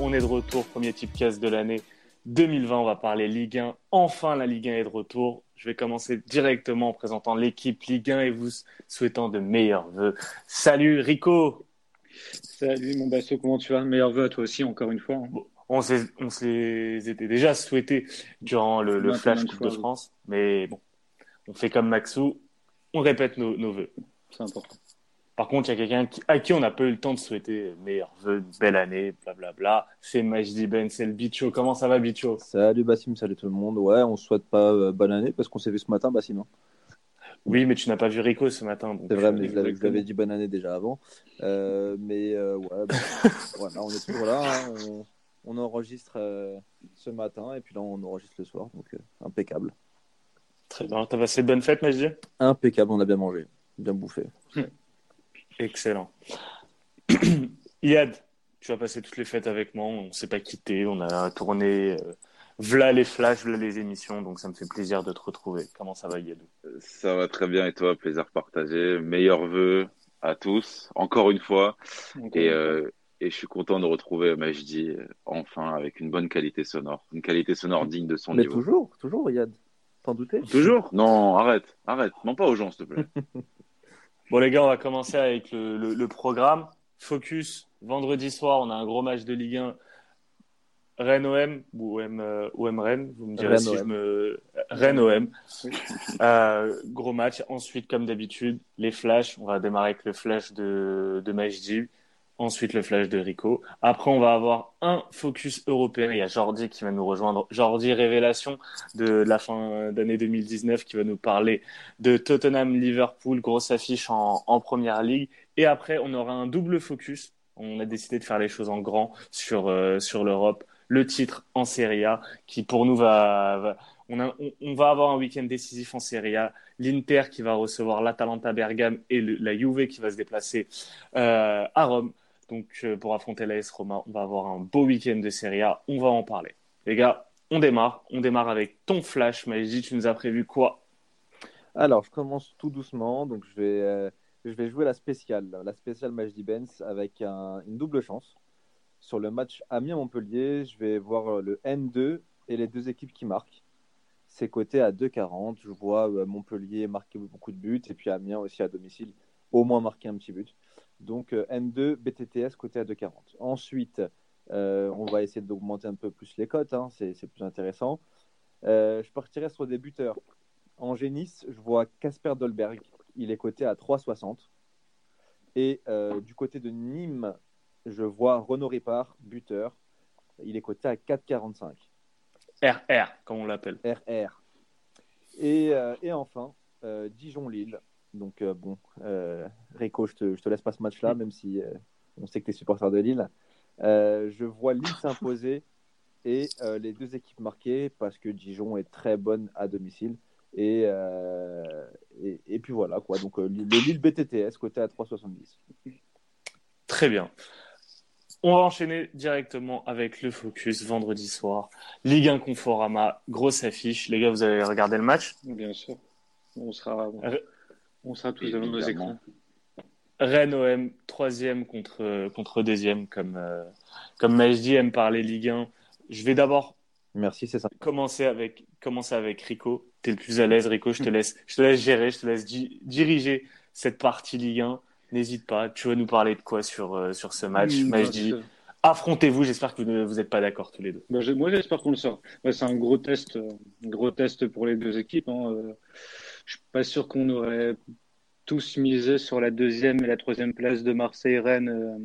On est de retour, premier Tipcast de l'année 2020. On va parler Ligue 1. Enfin, la Ligue 1 est de retour. Je vais commencer directement en présentant l'équipe Ligue 1 et vous souhaitant de meilleurs vœux. Salut Rico Salut mon basso, comment tu vas? Meilleurs vœux à toi aussi, encore une fois. Hein. on, se les était déjà souhaités durant le, Flash Coupe de France, mais bon, on fait comme Maxou, on répète nos, nos vœux. C'est important. Par contre, il y a quelqu'un à qui on n'a pas eu le temps de souhaiter meilleurs vœux, belle année, blablabla. C'est Majdi Ben, c'est le Bicho. Comment ça va, Bicho? Salut Bassim, salut tout le monde. Ouais, on ne souhaite pas euh, bonne année parce qu'on s'est vu ce matin, Bassim. Hein. Oui, mais tu n'as pas vu Rico ce matin. C'est vrai, mais je l'avais dit bonne année déjà avant. Euh, mais euh, ouais, bah, voilà, on est toujours là. Hein. On, enregistre ce matin et puis là, on enregistre le soir. Donc, impeccable. Très bien. T'as passé de bonnes fêtes, Majdi? Impeccable, on a bien mangé, bien bouffé. Excellent. Yad, tu vas passer toutes les fêtes avec moi. On ne s'est pas quitté. On a tourné euh, v'là les flashs, v'là les émissions. Donc ça me fait plaisir de te retrouver. Comment ça va, Yad? Ça va très bien. Et toi, plaisir partagé. Meilleurs vœux à tous, encore une fois. Et, euh, et je suis content de retrouver Majdi euh, enfin avec une bonne qualité sonore. Une qualité sonore digne de son Mais niveau. toujours, toujours, Yad. T'en doutais? Toujours? Non, arrête, arrête. Non pas aux gens, s'il te plaît. Bon, les gars, on va commencer avec le, programme. Focus, vendredi soir, on a un gros match de Ligue 1. Rennes-OM ou OM, euh, Rennes, vous me direz si je me. Rennes-OM. Euh, gros match. Ensuite, comme d'habitude, les flashs. On va démarrer avec le flash de, de Majdi ensuite le flash de Rico. Après, on va avoir un focus européen. Il y a Jordi qui va nous rejoindre. Jordi Révélation de la fin d'année 2019 qui va nous parler de Tottenham-Liverpool, grosse affiche en, en première ligue. Et après, on aura un double focus. On a décidé de faire les choses en grand sur, euh, sur l'Europe. Le titre en Serie A qui pour nous va, on, a, on, va avoir un week-end décisif en Serie A. L'Inter qui va recevoir l'Atalanta Bergame et la Juve qui va se déplacer euh, à Rome. Donc, euh, pour affronter l'AS Roma, on va avoir un beau week-end de Serie A. On va en parler. Les gars, on démarre. On démarre avec ton flash. Maïji, tu nous as prévu quoi? Alors, je commence tout doucement. Donc, je vais, euh, je jouer la spéciale, la spéciale Majdi Benz avec une double chance. Sur le match Amiens-Montpellier, je vais voir euh, le N2 et les deux équipes qui marquent. C'est coté à 2,40. Je vois Montpellier marquer beaucoup de buts et puis Amiens aussi à domicile, au moins marquer un petit but. Donc euh, N2 BTTS côté à 2,40. Ensuite, euh, on va essayer d'augmenter un peu plus les cotes, hein, c'est plus intéressant. Euh, je partirai sur des buteurs. En Génis, je vois Casper Dolberg, il est coté à 3,60. Et du côté de Nîmes, je vois Renaud Ripard, buteur, il est coté à 4,45. RR, comme on l'appelle. RR. Et, et enfin, Dijon-Lille, donc, euh, bon, euh, Rico, je te, je te, laisse pas ce match-là, même si euh, on sait que tu es supporter de Lille. je vois Lille s'imposer et les deux équipes marquées parce que Dijon est très bonne à domicile. Et, et, et, puis voilà, quoi. Donc, le Lille BTTS, côté à 3,70. Très bien. On va enchaîner directement avec le focus vendredi soir. Ligue 1 Conforama, grosse affiche. Les gars, vous avez regardé le match? Bien sûr. On sera. On sera tous devant nos écrans. Rennes OM, troisième contre, contre deuxième, comme, euh, comme Majdi aime parler Ligue 1. Je vais d'abord Merci, c'est ça. Commencer avec, commencer avec Rico. Tu es le plus à l'aise, Rico. Je te, laisse, je te laisse gérer, je te laisse diriger cette partie Ligue 1. N'hésite pas. Tu vas nous parler de quoi sur, euh, sur ce match mmh, Majdi Affrontez-vous. J'espère que vous n'êtes pas d'accord tous les deux. Bah, moi, j'espère qu'on le sort. c'est un gros test, euh, gros test pour les deux équipes. Hein. Je suis pas sûr qu'on aurait tous misé sur la deuxième et la troisième place de Marseille-Rennes euh,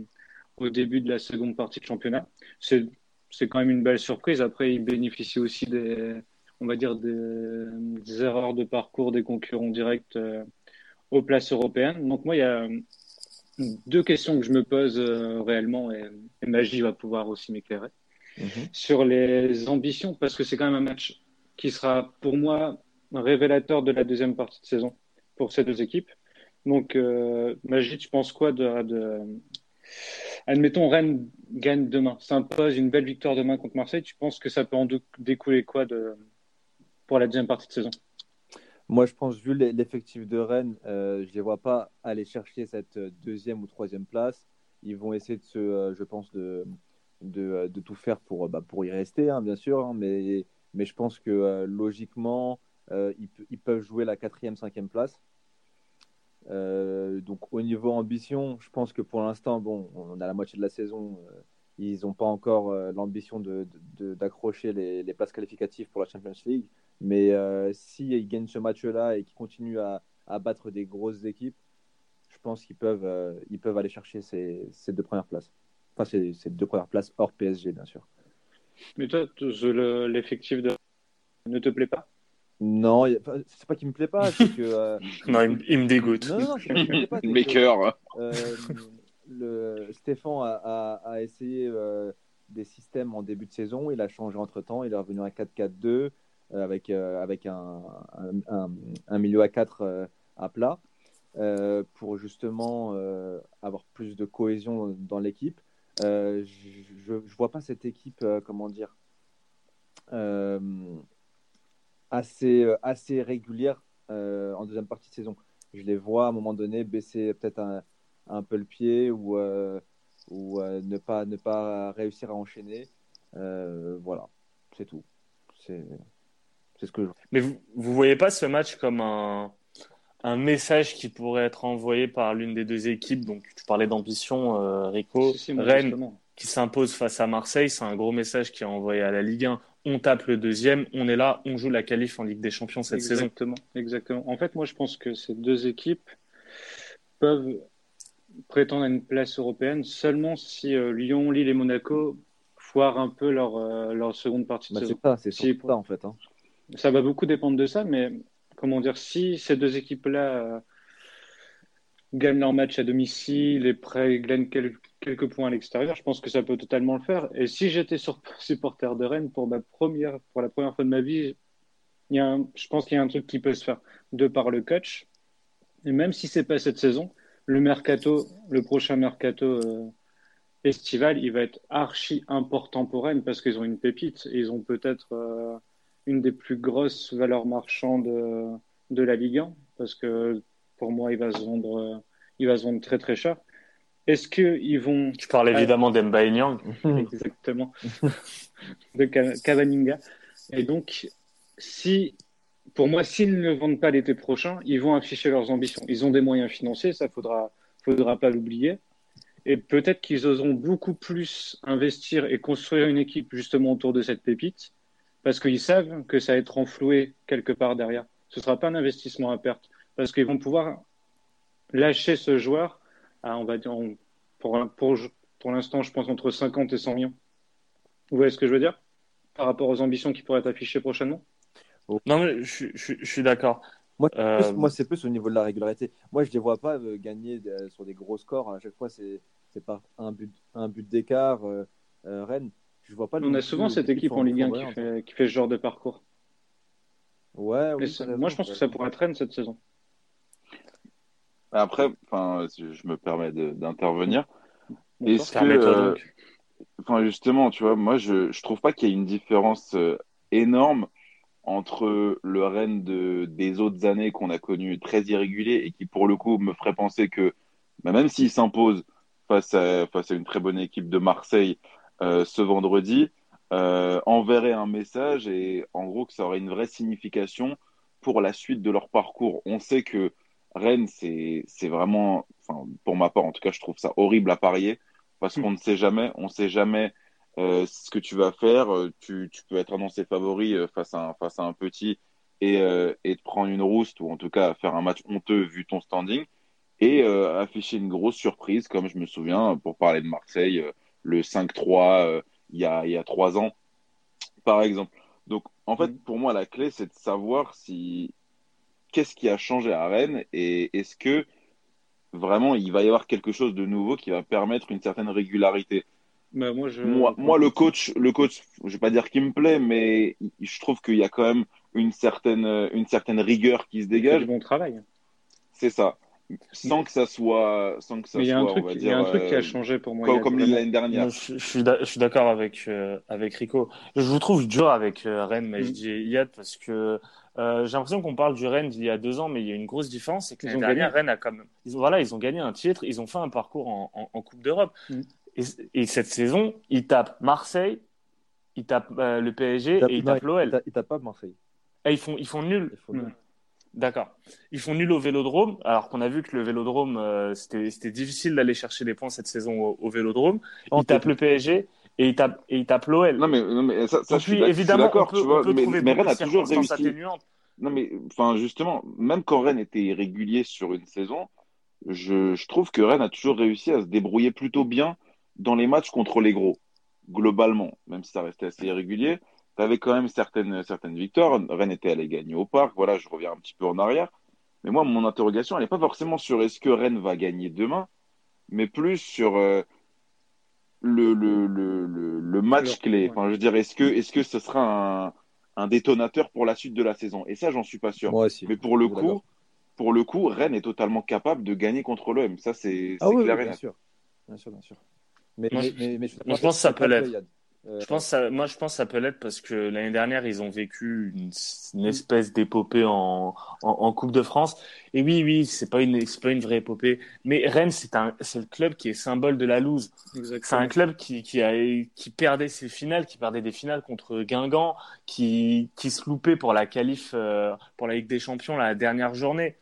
au début de la seconde partie de championnat. C'est, c'est quand même une belle surprise. Après, ils bénéficient aussi des, on va dire, des, erreurs de parcours des concurrents directs euh, aux places européennes. Donc moi, il y a deux questions que je me pose euh, réellement et, Magie va pouvoir aussi m'éclairer mhm. sur les ambitions parce que c'est quand même un match qui sera pour moi révélateur de la deuxième partie de saison pour ces deux équipes. Donc, euh, tu penses quoi de. Admettons, Rennes gagne demain, s'impose une belle victoire demain contre Marseille. Tu penses que ça peut en découler quoi de... pour la deuxième partie de saison? Moi, je pense, vu l'effectif de Rennes, je ne les vois pas aller chercher cette deuxième ou troisième place. Ils vont essayer de se, je pense, de, de, de, tout faire pour, bah, pour y rester, hein, bien sûr. Hein, mais, mais je pense que logiquement, ils, ils, peuvent jouer la quatrième, cinquième place. donc au niveau ambition, je pense que pour l'instant, bon, on a la moitié de la saison. Ils n'ont pas encore euh, l'ambition d'accrocher de, les, les, places qualificatives pour la Champions League. Mais euh, s'ils gagnent ce match-là et qu'ils continuent à, battre des grosses équipes, je pense qu'ils peuvent, euh, peuvent aller chercher ces, deux premières places. Enfin, ces, deux premières places hors PSG, bien sûr. Mais toi, l'effectif de... ne te plaît pas? Non, c'est pas qu'il me plaît pas, c'est que. non, il, me dégoûte. Non, non, c'est me plaît pas. Maker le, Stéphane a, a, essayé euh, des systèmes en début de saison. Il a changé entre temps. Il est revenu à 4-4-2 euh, avec, euh, avec un, un, un, milieu à 4 à plat pour justement avoir plus de cohésion dans l'équipe. je ne vois pas cette équipe, comment dire, assez, assez régulière en deuxième partie de saison. Je les vois à un moment donné baisser peut-être un, un peu le pied ou, euh, ou euh, ne, pas, ne pas réussir à enchaîner. Euh, voilà, c'est tout. C'est ce que je... Mais vous ne voyez pas ce match comme un, un message qui pourrait être envoyé par l'une des deux équipes? Donc, tu parlais d'ambition, Rico. Rennes qui s'impose face à Marseille, c'est un gros message qui est envoyé à la Ligue 1. On tape le deuxième, on est là, on joue la qualif en Ligue des Champions cette saison. Exactement. En fait, moi, je pense que ces deux équipes peuvent prétendre à une place européenne seulement si euh, Lyon, Lille et Monaco foirent un peu leur, euh, leur seconde partie de bah, saison. C'est ça, c'est ça en fait. Hein. Ça va beaucoup dépendre de ça, mais comment dire, si ces deux équipes-là euh, gagnent leur match à domicile et près gagnent quelques points à l'extérieur, je pense que ça peut totalement le faire. Et si j'étais supporter de Rennes pour ma première, pour la première fois de ma vie, y a je pense qu'il y a un truc qui peut se faire de par le coach. Et même si c'est pas cette saison, le mercato, le prochain mercato euh, estival, il va être archi important pour Rennes parce qu'ils ont une pépite et ils ont peut-être euh, une des plus grosses valeurs marchandes de, de, la Ligue 1 parce que pour moi, il va se vendre, euh, il va se vendre très très cher. Est-ce qu'ils vont. Tu parles évidemment d'Emba Nyang. Exactement. de Cavaninga. Et donc, si pour moi, s'ils ne vendent pas l'été prochain, ils vont afficher leurs ambitions. Ils ont des moyens financiers, ça faudra, faudra pas l'oublier. Et peut-être qu'ils oseront beaucoup plus investir et construire une équipe justement autour de cette pépite, parce qu'ils savent que ça va être enfloué quelque part derrière. Ce ne sera pas un investissement à perte, parce qu'ils vont pouvoir lâcher ce joueur à, on va dire, pour, pour, pour l'instant, je pense entre 50 et 100 millions. Vous voyez ce que je veux dire? Par rapport aux ambitions qui pourraient être affichées prochainement? Non, mais je, je, suis d'accord. Moi, euh, moi c'est plus au niveau de la régularité. Moi, je ne les vois pas euh, gagner euh, sur des gros scores. À chaque fois, c'est pas un but, un but d'écart. Rennes, je vois pas. On a souvent cette équipe en Ligue 1 qui fait, qui fait, ce genre de parcours. Ouais, moi, je pense que ça pourrait être Rennes cette saison. Après, enfin, je me permets d'intervenir. Est-ce que, enfin, justement, tu vois, moi, je, je trouve pas qu'il y ait une différence énorme entre le Rennes de, des autres années qu'on a connu très irrégulier et qui, pour le coup, me ferait penser que bah, même s'il s'impose face à, face à une très bonne équipe de Marseille euh, ce vendredi, euh, enverrait un message et en gros que ça aurait une vraie signification pour la suite de leur parcours. On sait que Rennes, c'est vraiment, enfin, pour ma part, en tout cas, je trouve ça horrible à parier parce qu'on ne sait jamais, on ne sait jamais euh, ce que tu vas faire. Euh, tu, tu peux être annoncé favori euh, face, à un, face à un petit et, et te prendre une rouste ou en tout cas faire un match honteux vu ton standing et afficher une grosse surprise, comme je me souviens, pour parler de Marseille, le 5-3 il, y a, il y a trois ans, par exemple. Donc, en fait, mm. pour moi, la clé, c'est de savoir si qu'est-ce qui a changé à Rennes et est-ce que vraiment il va y avoir quelque chose de nouveau qui va permettre une certaine régularité? Bah, moi, je... moi, moi, le coach, le coach, je vais pas dire qu'il me plaît, mais je trouve qu'il y a quand même une certaine, une certaine rigueur qui se dégage. C'est bon travail. C'est ça. sans que ça soit, sans que ça mais il y a un truc, il y a un truc qui a changé pour moi. Comme, l'année dernière. je, je, suis d'accord avec avec Rico. Je vous trouve dur avec Rennes, mais je mm. dis Yad parce que euh, j'ai l'impression qu'on parle du Rennes d'il y a deux ans, mais il y a une grosse différence, c'est que l'année dernière, Rennes a quand même, ils ont, voilà, ils ont gagné un titre, ils ont fait un parcours en, en, Coupe d'Europe. Mm. Et, et, cette saison, ils tapent Marseille, ils tapent euh, le PSG et ils tapent l'OL. Ils tapent pas Marseille. Et ils font, ils font nul. Mm. D'accord. Ils font nul au Vélodrome, alors qu'on a vu que le Vélodrome, euh, c'était difficile d'aller chercher des points cette saison au, au Vélodrome. Ils tapent le PSG et il tape, et il tape l'OL. Non, mais, non, mais ça, ça je suis, évidemment, d'accord, tu vois, mais, mais Rennes a toujours réussi. Non, mais enfin, justement, même quand Rennes était irrégulier sur une saison, je, je, trouve que Rennes a toujours réussi à se débrouiller plutôt bien dans les matchs contre les gros, globalement, même si ça restait assez irrégulier. Tu avais quand même certaines, certaines victoires. Rennes était allé gagner au parc. Voilà, je reviens un petit peu en arrière. Mais moi, mon interrogation, elle n'est pas forcément sur est-ce que Rennes va gagner demain, mais plus sur euh, le, le, le, le, match clé enfin, Je veux dire, est-ce que, est-ce que ce sera un, un détonateur pour la suite de la saison? Et ça, j'en suis pas sûr. Mais pour le coup, pour le coup, Rennes est totalement capable de gagner contre l'OM. Ça, c'est ah, oui, clair bien sûr. Bien sûr, bien sûr. Mais, mais, mais, je, pense que ça peut l'être. Euh, je pense ça, moi, je pense que ça peut l'être parce que l'année dernière, ils ont vécu une, une espèce d'épopée en, en, en, Coupe de France. Et oui, oui, c'est pas une, pas une vraie épopée. Mais Rennes, c'est un, c'est le club qui est symbole de la loose. C'est un club qui, qui a, qui perdait ses finales, qui perdait des finales contre Guingamp, qui, qui se loupait pour la qualif, euh, pour la Ligue des Champions la dernière journée.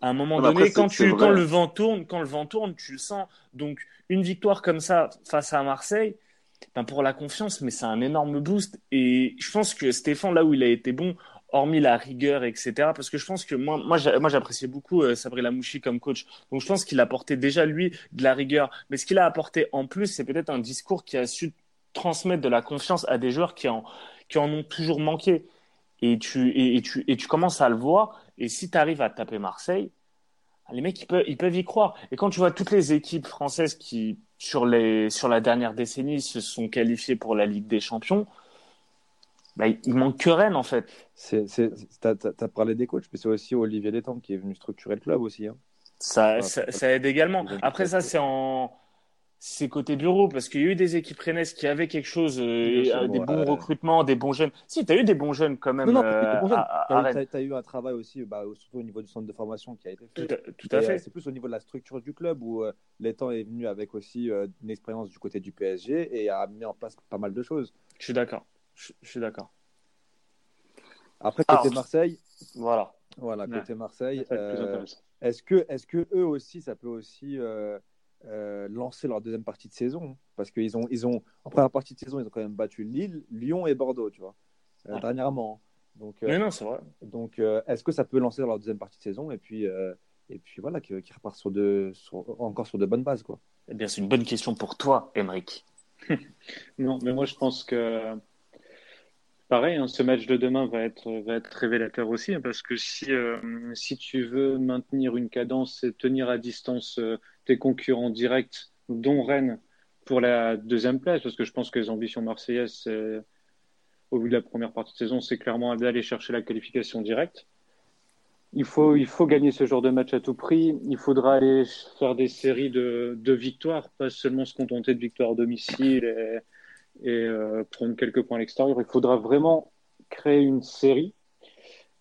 À un moment donné, quand tu, quand le vent tourne, quand le vent tourne, tu le sens. Donc, une victoire comme ça face à Marseille, ben pour la confiance, mais c'est un énorme boost. Et je pense que Stéphane, là où il a été bon, hormis la rigueur, etc., parce que je pense que moi, moi, j'appréciais beaucoup euh, Sabri Lamouchi comme coach. Donc je pense qu'il apportait déjà, lui, de la rigueur. Mais ce qu'il a apporté en plus, c'est peut-être un discours qui a su transmettre de la confiance à des joueurs qui en, qui en ont toujours manqué. Et tu, et, tu, et tu commences à le voir. Et si tu arrives à taper Marseille, les mecs, ils peuvent, ils peuvent y croire. Et quand tu vois toutes les équipes françaises qui, sur, les, sur la dernière décennie, se sont qualifiées pour la Ligue des Champions, bah, il manque que Rennes, en fait. Tu as, parlé des coachs, mais c'est aussi Olivier Létang qui est venu structurer le club aussi. Hein. Ça, ça, ça, aide également. Après, ça, c'est en c'est côté bureau parce qu'il y a eu des équipes rennaises qui avaient quelque chose, euh, des bons recrutements, des bons jeunes. Si, tu as eu des bons jeunes quand même. Non, non, euh, tu as, eu un travail aussi, bah, surtout au niveau du centre de formation qui a été fait. Tout à, fait. Euh, c'est plus au niveau de la structure du club où euh, l'étang est venu avec aussi une expérience du côté du PSG et a mis en place pas mal de choses. Je suis d'accord. Je, suis d'accord. Après, côté Marseille. Voilà. Voilà, côté Marseille. est-ce que, est que eux aussi, ça peut aussi euh, lancer leur deuxième partie de saison. Parce qu'ils ont, ils ont, en première partie de saison, ils ont quand même battu Lille, Lyon et Bordeaux, tu vois, euh, dernièrement. Donc, euh, non, c'est vrai. Donc, est-ce que ça peut lancer leur deuxième partie de saison et puis, et puis voilà, qui, repart sur de, encore sur de bonnes bases, quoi. Eh bien, c'est une bonne question pour toi, Emeric. non, mais moi, je pense que pareil, hein, ce match de demain va être, va être révélateur aussi, hein, parce que si, si tu veux maintenir une cadence et tenir à distance tes concurrents directs, dont Rennes, pour la deuxième place, parce que je pense que les ambitions marseillaises, au vu de la première partie de saison, c'est clairement d'aller chercher la qualification directe. Il faut, il faut gagner ce genre de match à tout prix. Il faudra aller faire des séries de, de victoires, pas seulement se contenter de victoires à domicile et euh, prendre quelques points à l'extérieur. Il faudra vraiment créer une série.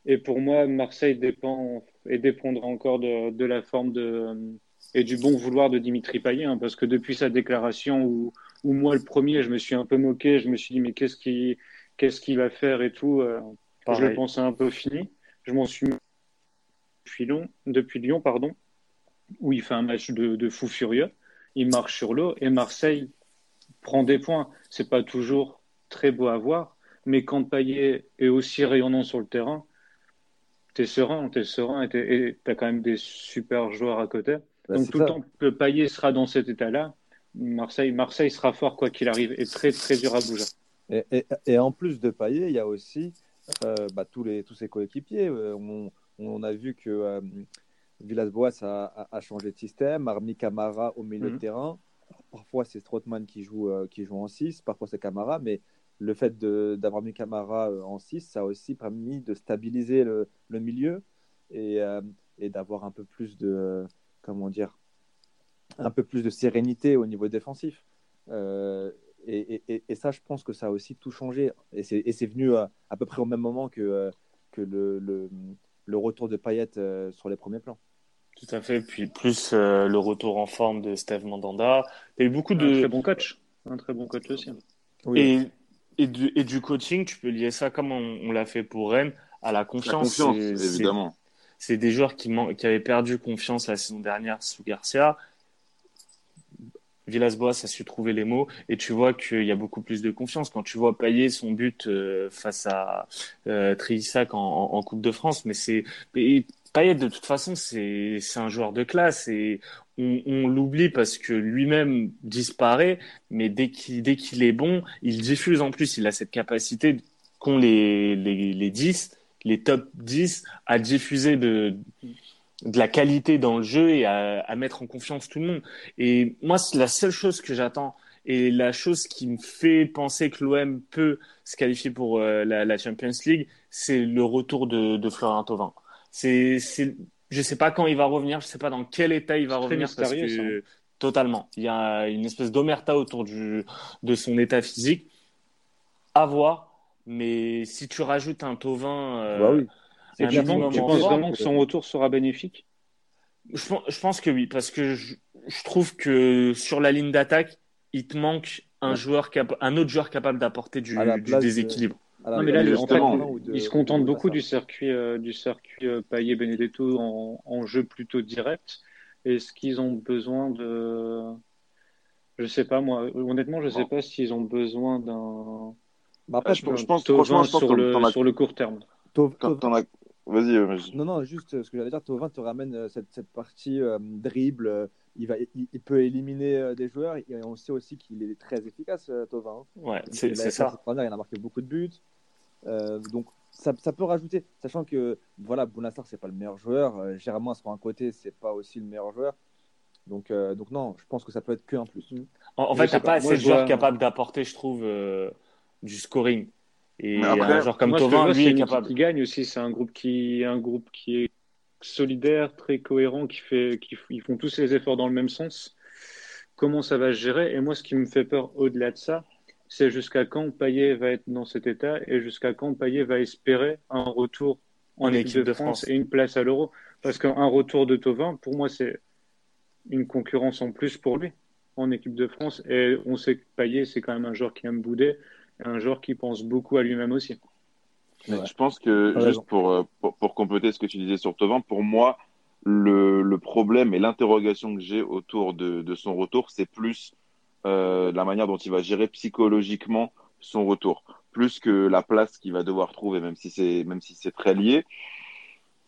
Et pour moi, Marseille dépend et dépendra encore de, de la forme de, et du bon vouloir de Dimitri Payet, hein, parce que depuis sa déclaration où, où, moi le premier, je me suis un peu moqué, je me suis dit mais qu'est-ce qu'il qu'est-ce qu'il va faire et tout, euh, je le pensais un peu fini. Je m'en suis depuis Lyon, depuis Lyon pardon, où il fait un match de, de fou furieux, il marche sur l'eau et Marseille prend des points. C'est pas toujours très beau à voir, mais quand Payet est aussi rayonnant sur le terrain, t'es serein, t'es serein et t'as quand même des super joueurs à côté. Bah, Donc tout le temps que Payet sera dans cet état-là, Marseille, Marseille sera fort quoi qu'il arrive et très très dur à bouger. Et, et, en plus de Payet, il y a aussi euh, bah, tous, les, tous ses coéquipiers. Euh, on, on, a vu que euh, Villas-Boas a, a, changé de système, Armi Camara au milieu de mhm. terrain. Parfois c'est Strootman qui joue, qui joue en 6, parfois c'est Camara, mais le fait d'avoir mis Camara en 6, ça a aussi permis de stabiliser le, milieu et, et d'avoir un peu plus de comment dire, un peu plus de sérénité au niveau défensif. Et, ça, je pense que ça a aussi tout changé. Et c'est venu à, peu près au même moment que, le, le retour de Payet sur les premiers plans. Tout à fait. Puis plus le retour en forme de Steve Mandanda. Il y a eu beaucoup de. Un très bon coach. Un très bon coach aussi. Et, et, du, et du coaching, tu peux lier ça comme on, l'a fait pour Rennes à la confiance. La confiance, évidemment. C'est des joueurs qui, qui avaient perdu confiance la saison dernière sous Garcia. Villas-Boas a su trouver les mots et tu vois qu'il y a beaucoup plus de confiance quand tu vois Payet son but euh, face à euh, Trissac en, en, Coupe de France. Mais c'est Payet de toute façon c'est un joueur de classe et on, l'oublie parce que lui-même disparaît, mais dès qu'il qu'il est bon, il diffuse en plus. Il a cette capacité qu'ont les, les, les 10, les top 10, à diffuser de, de la qualité dans le jeu et à, à mettre en confiance tout le monde. Et moi, c'est la seule chose que j'attends et la chose qui me fait penser que l'OM peut se qualifier pour euh, la, la, Champions League, c'est le retour de, de Florent Thauvin. C'est je sais pas quand il va revenir, je sais pas dans quel état il va revenir parce que hein. totalement. Il y a une espèce d'omerta autour du, de son état physique. À voir, mais si tu rajoutes un Tovin, euh, bah oui. tu, penses, vraiment que son retour sera bénéfique? Je, je, pense que oui, parce que je, je trouve que sur la ligne d'attaque, il te manque un, joueur un autre joueur capable d'apporter du, du déséquilibre. Non, mais là, il se contente beaucoup du circuit, euh, du circuit euh, Benedetto en, jeu plutôt direct. Est-ce qu'ils ont besoin de. Je sais pas, moi. Honnêtement, je sais pas s'ils ont besoin d'un. Bah après, je, pense, franchement, sur, le, sur le court terme. Vas-y. Non, non, juste ce que j'allais dire, Tovin te ramène euh, cette, cette partie euh, dribble. Il, va, il, peut éliminer des joueurs et on sait aussi qu'il est très efficace, Tovin. Hein. Ouais, c'est ça. Il a marqué beaucoup de buts. Euh, donc ça, ça, peut rajouter, sachant que voilà, Bounassar c'est pas le meilleur joueur, euh, Germain sur un côté c'est pas aussi le meilleur joueur. Donc, euh, donc non, je pense que ça peut être que un plus. En, fait, t'as pas assez de joueurs capables d'apporter, je trouve, du scoring. Et après, un joueur comme Tovin, lui, est, capable. Qui gagne aussi, c'est un groupe qui, un groupe qui est solidaire, très cohérent, qui fait, qui, ils font tous les efforts dans le même sens. Comment ça va se gérer? Et moi, ce qui me fait peur au-delà de ça, c'est jusqu'à quand Payet va être dans cet état et jusqu'à quand Payet va espérer un retour en, équipe, de, France. et une place à l'Euro? Parce qu'un retour de Tovin, pour moi, c'est une concurrence en plus pour lui en équipe de France. Et on sait que Payet, c'est quand même un joueur qui aime bouder, un joueur qui pense beaucoup à lui-même aussi. Je pense que, juste pour, pour, compléter ce que tu disais sur Tovin, pour moi, le, le problème et l'interrogation que j'ai autour de, de, son retour, c'est plus euh, la manière dont il va gérer psychologiquement son retour, plus que la place qu'il va devoir trouver, même si c'est même si c'est très lié.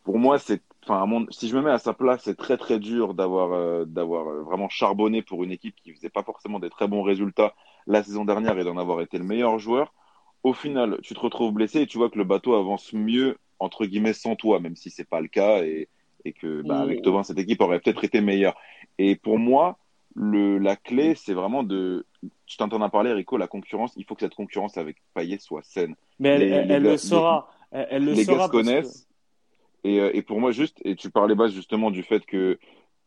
Pour moi, c'est enfin si je me mets à sa place, c'est très très dur d'avoir euh, d'avoir euh, vraiment charbonné pour une équipe qui faisait pas forcément des très bons résultats la saison dernière et d'en avoir été le meilleur joueur. Au final, tu te retrouves blessé et tu vois que le bateau avance mieux entre guillemets sans toi, même si c'est pas le cas et, et que bah, avec Thauvin cette équipe aurait peut-être été meilleure. Et pour moi, le, la clé, c'est vraiment de. Tu t'entends en parler, Rico, la concurrence. Il faut que cette concurrence avec Payet soit saine. Mais elle, elle, le saura. Elle, le les gars se connaissent. Et, euh, et, pour moi, juste, et tu parlais bas justement du fait que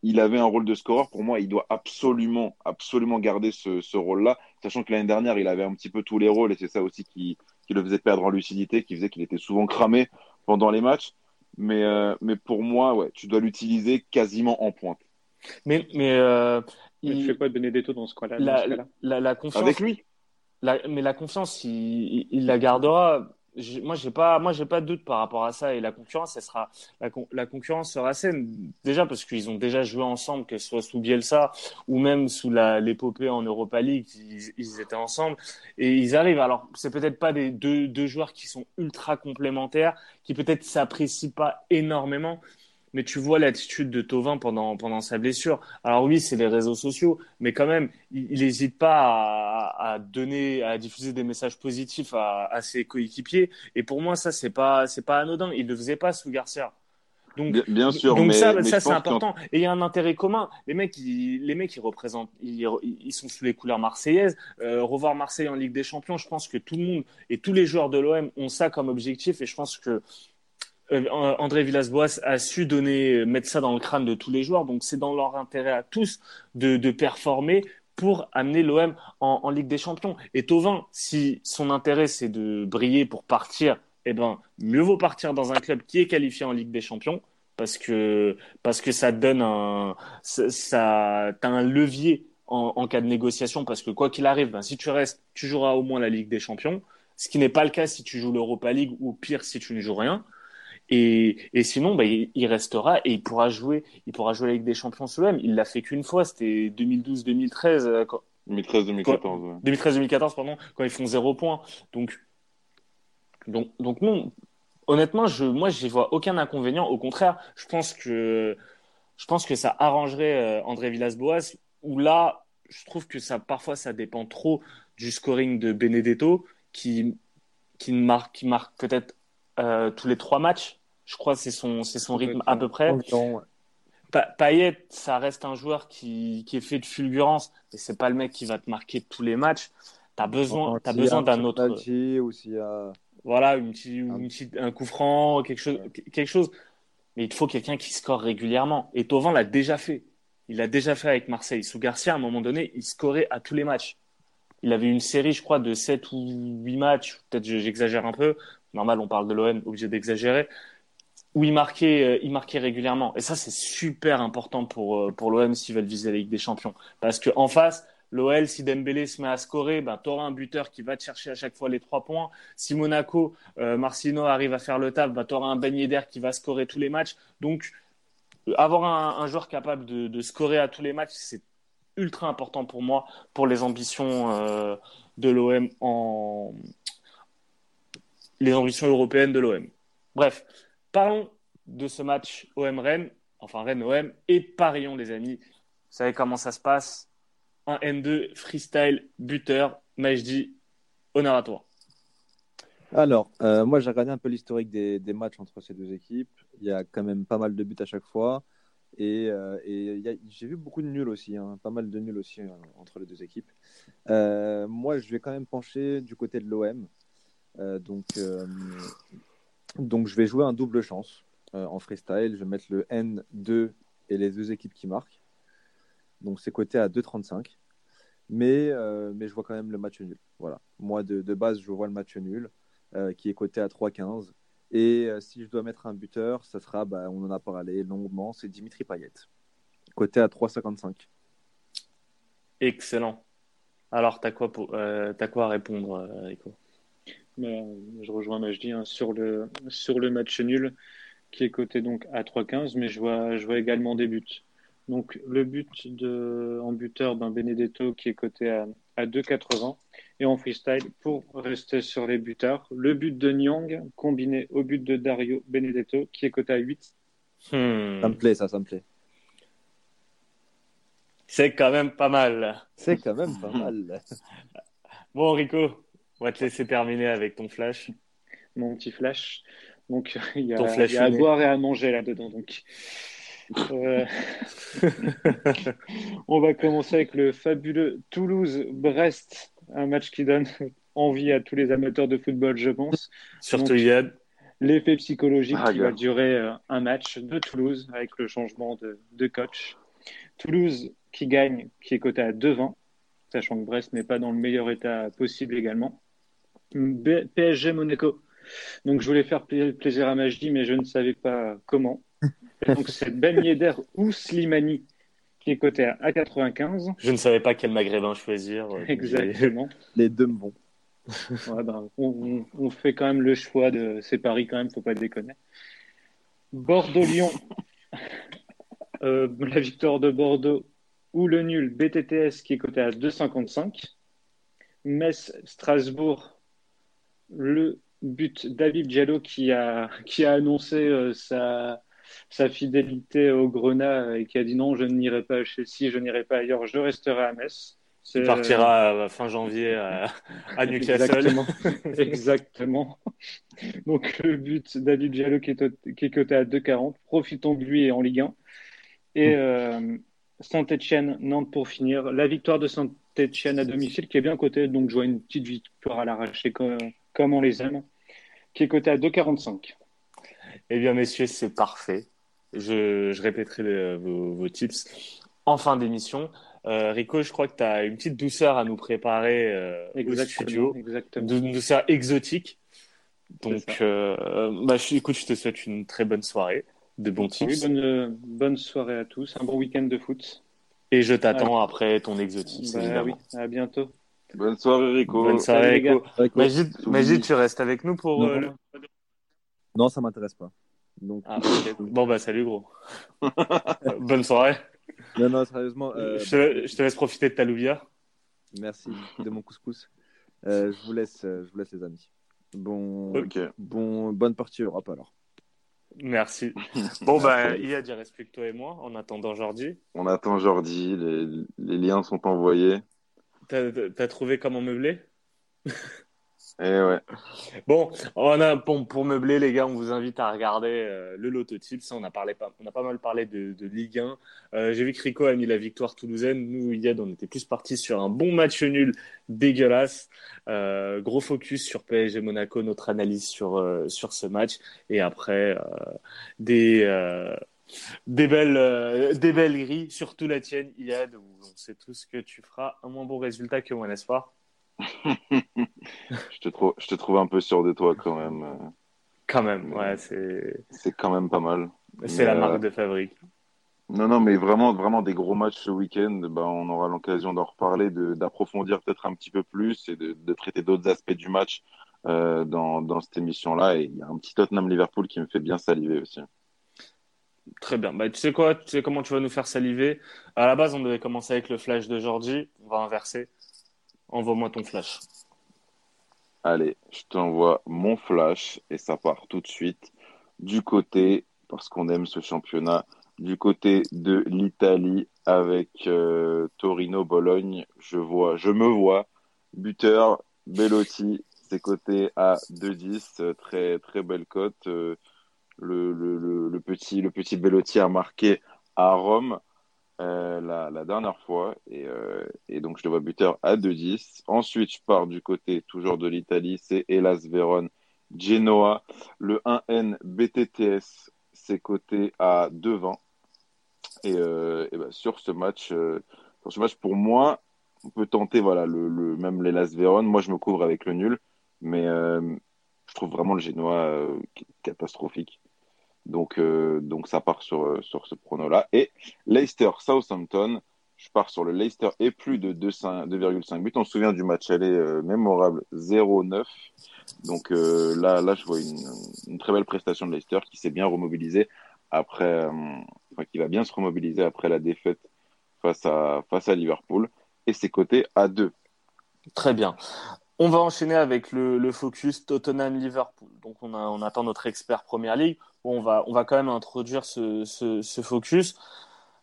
il avait un rôle de scoreur. Pour moi, il doit absolument, absolument garder ce, ce rôle-là, sachant que l'année dernière, il avait un petit peu tous les rôles et c'est ça aussi qui, qui le faisait perdre en lucidité, qui faisait qu'il était souvent cramé pendant les matchs. Mais, euh, mais pour moi, ouais, tu dois l'utiliser quasiment en pointe. Mais, mais euh, il... ne fais pas Benedetto dans ce cas-là. La, la, la, confiance. Avec lui? mais la confiance, il, il, la gardera. Moi, j'ai pas, moi, j'ai pas de doute par rapport à ça. Et la concurrence, elle sera, la, concurrence sera saine. Déjà parce qu'ils ont déjà joué ensemble, que ce soit sous Bielsa ou même sous l'épopée en Europa League, ils, ils, étaient ensemble et ils arrivent. Alors, c'est peut-être pas des deux, deux joueurs qui sont ultra complémentaires, qui peut-être s'apprécient pas énormément, mais tu vois l'attitude de Tovin pendant, pendant sa blessure. Alors oui, c'est les réseaux sociaux, mais quand même, il n'hésite pas à, à, donner, à diffuser des messages positifs à, à ses coéquipiers. Et pour moi, ça, c'est pas, c'est pas anodin. Il ne le faisait pas sous Garcia. Donc, bien, sûr, donc mais, ça, mais ça c'est important. Et il y a un intérêt commun. Les mecs, ils, les mecs, ils représentent, ils, ils sont sous les couleurs marseillaises. Euh, revoir Marseille en Ligue des Champions, je pense que tout le monde et tous les joueurs de l'OM ont ça comme objectif. Et je pense que André Villas-Boas a su donner, mettre ça dans le crâne de tous les joueurs. Donc c'est dans leur intérêt à tous de, performer pour amener l'OM en, Ligue des Champions. Et Tovin, si son intérêt c'est de briller pour partir, eh ben mieux vaut partir dans un club qui est qualifié en Ligue des Champions parce que parce que ça donne un ça, t'as un levier en, en, cas de négociation parce que quoi qu'il arrive, ben, si tu restes, tu joueras au moins la Ligue des Champions, ce qui n'est pas le cas si tu joues l'Europa League ou pire si tu ne joues rien. Et, et sinon, ben, il, il, restera et il pourra jouer, il pourra jouer la Ligue des Champions sous l'OM. Il l'a fait qu'une fois, c'était 2012-2013. 2013-2014. 2013-2014, pardon, quand ils font zéro point. Donc, donc, donc non, honnêtement, je, moi, je n'y vois aucun inconvénient. Au contraire, je pense que, je pense que ça arrangerait euh, André Villas-Boas où là, je trouve que ça, parfois, ça dépend trop du scoring de Benedetto, qui, qui marque, qui marque peut-être euh, tous les trois matchs. Je crois que c'est son, c'est son rythme à peu près. Pa Payet, ça reste un joueur qui, qui est fait de fulgurance, mais c'est pas le mec qui va te marquer tous les matchs. T'as besoin, as besoin d'un autre. Ou a... Voilà, une petite, une petite, un coup franc, quelque chose, quelque chose. Mais il faut quelqu'un qui score régulièrement. Et Tovin l'a déjà fait. Il l'a déjà fait avec Marseille. Sous Garcia, à un moment donné, il scorait à tous les matchs. Il avait une série, je crois, de 7 ou 8 matchs. Peut-être j'exagère un peu. Normal, on parle de l'OM, obligé d'exagérer. Où il marquait, euh, il marquait régulièrement. Et ça, c'est super important pour, euh, pour l'OM s'ils veulent viser la Ligue des Champions. Parce qu'en face, l'OL, si Dembélé se met à scorer, ben, tu auras un buteur qui va te chercher à chaque fois les trois points. Si Monaco, euh, Marcino arrive à faire le taf, ben, tu auras un beignet d'air qui va scorer tous les matchs. Donc, avoir un, joueur capable de, de, scorer à tous les matchs, c'est ultra important pour moi, pour les ambitions euh, de l'OM en les ambitions européennes de l'OM. Bref, parlons de ce match OM-Rennes, enfin Rennes-OM, et parions les amis. Vous savez comment ça se passe Un N2 freestyle buteur, Majdi, honneur à toi. Alors, euh, moi j'ai regardé un peu l'historique des, matchs entre ces deux équipes. Il y a quand même pas mal de buts à chaque fois. Et, euh, j'ai vu beaucoup de nuls aussi, hein, pas mal de nuls aussi euh, entre les deux équipes. Moi, je vais quand même pencher du côté de l'OM. Euh, donc, euh, donc, je vais jouer un double chance en freestyle. Je vais mettre le N2 et les deux équipes qui marquent. Donc, c'est coté à 2,35. Mais, mais je vois quand même le match nul. Voilà. Moi, de, de base, je vois le match nul qui est coté à 3,15. Et euh, si je dois mettre un buteur, ça sera, bah, on en a parlé longuement, c'est Dimitri Payet, côté à 3,55. Excellent. Alors, tu as, euh, quoi à répondre, euh, Rico ben, Je rejoins Majdi hein, sur, le, sur le match nul qui est coté donc à 3,15, mais je vois, je vois également des buts. Donc, le but de, en buteur, ben, Benedetto qui est coté à, à 2,80 et en freestyle, pour rester sur les buteurs, le but de Nyang combiné au but de Dario Benedetto, qui est coté à 8. Hmm. Ça me plaît, ça, ça me plaît. C'est quand même pas mal. C'est quand même pas mal. bon, Rico, on va te laisser terminer avec ton flash. Mon petit flash. Donc, il y a, il y a à boire et à manger là-dedans. Donc, euh... on va commencer avec le fabuleux Toulouse-Brest un match qui donne envie à tous les amateurs de football, je pense. Surtout Yann. L'effet psychologique ah, qui va durer euh, un match de Toulouse avec le changement de, de, coach. Toulouse qui gagne, qui est coté à 2-20, sachant que Brest n'est pas dans le meilleur état possible également. PSG Monaco. Donc je voulais faire plaisir à Majdi, mais je ne savais pas comment. donc c'est Ben Yedder ou Slimani qui est coté à 95. Je ne savais pas quel maghrébin choisir. Exactement. Les deux me vont. ouais, ben, on, on, fait quand même le choix de ces paris quand même, faut pas déconner. Bordeaux-Lyon, euh, la victoire de Bordeaux ou le nul BTTS qui est coté à 2,55. Metz-Strasbourg, le but David Diallo qui a, qui a annoncé euh, sa, sa fidélité au Grenat et qui a dit non, je n'irai pas à Chelsea, je n'irai pas ailleurs, je resterai à Metz. Il partira fin janvier à, à Newcastle. Exactement. Exactement. Donc le but David Diallo qui est, qui est coté à 2,40. Profitons de lui en Ligue 1. Et euh, Saint-Etienne, Nantes pour finir. La victoire de Saint-Etienne à domicile qui est bien cotée. Donc je vois une petite victoire à l'arraché comme on les aime. Qui est cotée à 2,45. Eh bien, messieurs, c'est parfait. Je, je répéterai vos, vos, tips en fin d'émission. Euh, Rico, je crois que tu as une petite douceur à nous préparer euh, au studio. Exactement. Une douceur exotique. Donc, euh, bah, je, écoute, je te souhaite une très bonne soirée, de bons tips. Oui, bonne, bonne soirée à tous, un bon week-end de foot. Et je t'attends après ton exotisme, bah, Oui, à bientôt. Bonne soirée, Rico. Bonne soirée, Rico. Magid, tu restes avec nous pour. Non, euh, non ça m'intéresse pas. Donc... Ah, bon, bah, salut, gros. Bonne soirée. Non, non, sérieusement. Euh... Je, te, je, te, laisse profiter de ta louvia. Merci de mon couscous. Euh, je, vous laisse, je vous laisse, les amis. Bon, okay. bon, bonne partie Europe alors. Merci. Bon, bah, il y a reste plus que toi et moi en attendant Jordi. On attend Jordi, les, les liens sont envoyés. T'as as trouvé comment meubler? Eh ouais. Bon, on a, pour meubler, les gars, on vous invite à regarder euh, le Lototype. Ça, on a, parlé, on a pas mal parlé de, de Ligue 1. Euh, J'ai vu que Rico a mis la victoire toulousaine. Nous, Yad, on était plus partis sur un bon match nul dégueulasse. Euh, gros focus sur PSG Monaco, notre analyse sur, sur ce match. Et après, des, des, belles, des belles grilles, surtout la tienne, Yad, où on sait tous que tu feras un moins bon résultat que moi, n'est-ce pas? Je, te trouve, je te trouve un peu sûr de toi quand même. Quand même, ouais, c'est. C'est quand même pas mal. C'est la marque de fabrique. Non, non, mais vraiment, vraiment des gros matchs ce week-end. Ben, on aura l'occasion d'en reparler, d'approfondir peut-être un petit peu plus et de, de traiter d'autres aspects du match euh, dans, dans cette émission-là. Et il y a un petit Tottenham-Liverpool qui me fait bien saliver aussi. Très bien. Bah, tu sais quoi? Comment tu vas nous faire saliver? À la base, on devait commencer avec le flash de Jordi. On va inverser. Envoie-moi ton flash. Allez, je t'envoie mon flash et ça part tout de suite du côté, parce qu'on aime ce championnat, du côté de l'Italie avec euh, Torino Bologne. Je vois, je me vois buteur Bellotti, c'est coté à 2-10, très très belle cote. Euh, le, le, petit le petit Bellotti a marqué à Rome. Euh, la, dernière fois et, euh, et, donc je le vois buteur à 2-10. Ensuite, je pars du côté toujours de l'Italie, c'est Elas Vérone Genoa. Le 1N BTTS, c'est coté à 2-20. Et, euh, ben, sur ce match, sur ce match, pour moi, on peut tenter voilà le, même l'Elas Vérone. Moi, je me couvre avec le nul, mais je trouve vraiment le Genoa catastrophique. Donc, euh, donc ça part sur, sur ce prono-là. Et Leicester Southampton, je pars sur le Leicester et plus de 2,5 buts. On se souvient du match aller euh, mémorable 0-9. Donc euh, là, là, je vois une, très belle prestation de Leicester qui s'est bien remobilisé après, qui va bien se remobiliser après la défaite face à, face à Liverpool. Et c'est coté à 2. Très bien. On va enchaîner avec le, focus Tottenham-Liverpool. Donc on, attend notre expert Première Ligue. Bon, on, va, on va quand même introduire ce, ce, ce focus.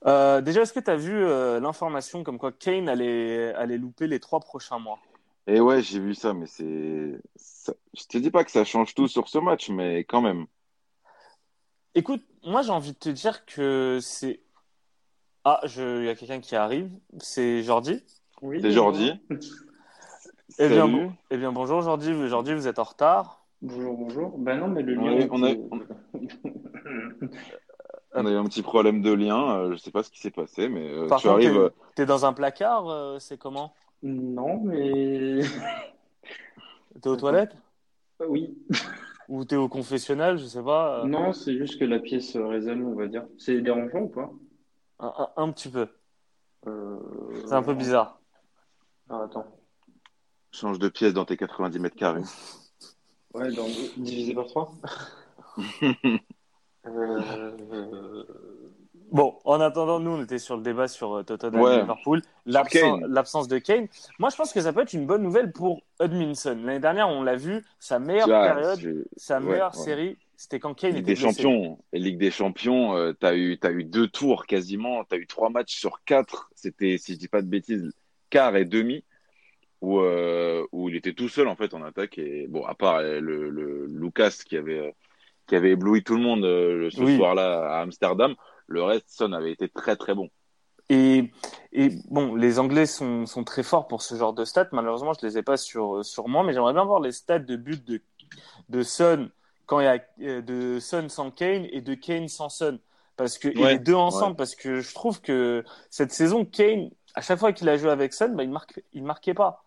Euh, déjà, est-ce que tu as vu euh, l'information comme quoi Kane allait, allait louper les trois prochains mois? Et ouais, j'ai vu ça, mais c'est. Je te dis pas que ça change tout sur ce match, mais quand même. Écoute, moi j'ai envie de te dire que c'est. Ah, il y a quelqu'un qui arrive. C'est Jordi? Oui. C'est Jordi. Eh bien, bon, eh bien, bonjour Jordi. Aujourd'hui, vous êtes en retard. Bonjour, bonjour. Ben non, mais le lien. Ouais, on, a, on... on, a, eu un petit problème de lien. Euh, je sais pas ce qui s'est passé, mais euh, Par tu contre, arrives. T'es dans un placard euh, C'est comment? Non, mais. T'es aux toilettes? Oui. Ou t'es au confessionnal, je sais pas. Non, c'est juste que la pièce résonne, on va dire. C'est dérangeant ou pas? Un, un, un, petit peu. Euh... C'est un peu bizarre. Ah, attends. Change de pièce dans tes 90 mètres carrés. Ouais, dans... divisé par 3 euh... Bon, en attendant, nous, on était sur le débat sur Tottenham ouais. Liverpool. L'absence de Kane. Moi, je pense que ça peut être une bonne nouvelle pour Hudminson. L'année dernière, on l'a vu, sa meilleure période, je... sa meilleure ouais. série, c'était quand Kane Ligue était des blessé. Champions. Et Ligue des Champions, euh, tu as, eu, as eu deux tours quasiment. Tu as eu trois matchs sur quatre. C'était, si je dis pas de bêtises, quart et demi où, euh, où il était tout seul en fait en attaque et bon à part euh, le, le Lucas qui avait qui avait ébloui tout le monde euh, ce Oui. soir-là à Amsterdam le reste Son avait été très très bon Et, et bon, les Anglais sont, sont très forts pour ce genre de stats. Malheureusement, je les ai pas sur, sur moi, mais j'aimerais bien voir les stats de but de, de Son quand il y a de Son sans Kane et de Kane sans Son. Parce que les deux ensemble, parce que je trouve que cette saison, Kane, à chaque fois qu'il a joué avec Son, bah, il marque, il marquait pas.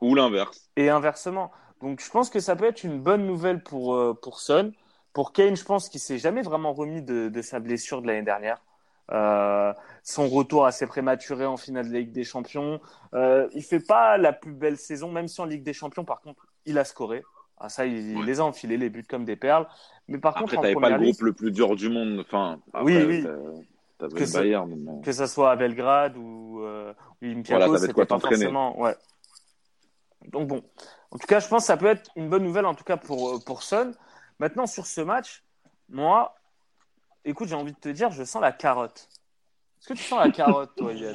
Ou l'inverse. Et inversement. Donc je pense que ça peut être une bonne nouvelle pour, euh, pour Son. Pour Kane, je pense qu'il s'est jamais vraiment remis de, de sa blessure de l'année dernière. Euh, son retour assez prématuré en finale de Ligue des Champions. Euh, il fait pas la plus belle saison, même si en Ligue des Champions, par contre, il a scoré. Ah, ça, il, les a enfilés, les buts comme des perles. Mais par contre, t'avais pas le groupe le plus dur du monde. Enfin, oui, oui. que, ça, que ça soit à Belgrade ou, euh, Olympiakos, c'était pas forcément. Ouais. Donc bon, en tout cas, je pense que ça peut être une bonne nouvelle, en tout cas pour euh, pour Son. Maintenant, sur ce match, moi, écoute, j'ai envie de te dire, je sens la carotte. Est-ce que tu sens la carotte, toi, Yann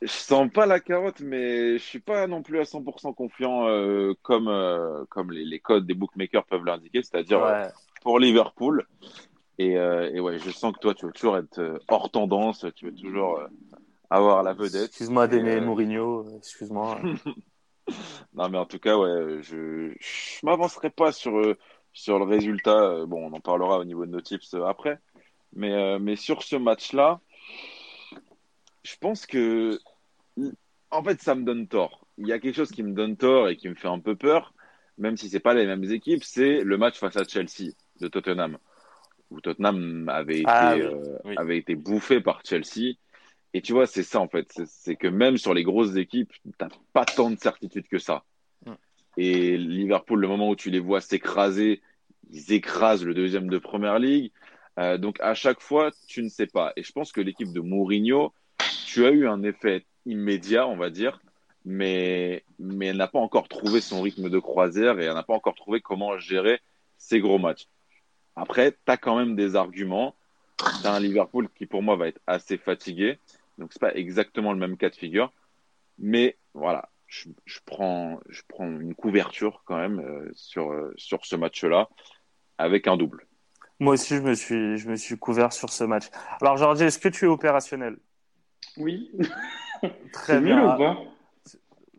Je sens pas la carotte, mais je suis pas non plus à 100% confiant euh, comme, euh, comme les, codes des bookmakers peuvent l'indiquer, c'est-à-dire euh, pour Liverpool. Et, et, ouais, je sens que toi, tu veux toujours être hors tendance, tu veux toujours avoir la vedette. Excuse-moi d'aimer Mourinho, excuse-moi. non, mais en tout cas, ouais, je, je m'avancerai pas sur, sur le résultat. Bon, on en parlera au niveau de nos tips après. Mais, euh, mais sur ce match-là, je pense que. En fait, ça me donne tort. Il y a quelque chose qui me donne tort et qui me fait un peu peur, même si ce pas les mêmes équipes, c'est le match face à Chelsea de Tottenham, où Tottenham avait ah été, euh, avait été bouffé par Chelsea. Et tu vois, c'est ça en fait. C'est que même sur les grosses équipes, tu n'as pas tant de certitude que ça. Mm. Et Liverpool, le moment où tu les vois s'écraser, ils écrasent le deuxième de Première League. Euh, donc à chaque fois, tu ne sais pas. Et je pense que l'équipe de Mourinho, tu as eu un effet immédiat, on va dire, mais, mais elle n'a pas encore trouvé son rythme de croisière et elle n'a pas encore trouvé comment gérer ses gros matchs. Après, tu as quand même des arguments. Tu as un Liverpool qui, pour moi, va être assez fatigué. Donc, ce n'est pas exactement le même cas de figure. Mais voilà, je, je, prends, je prends une couverture quand même euh, sur, euh, sur ce match-là avec un double. Moi aussi, je me suis, je me suis couvert sur ce match. Alors, Jordi, est-ce que tu es opérationnel? Oui. Très bien. Mieux ou pas?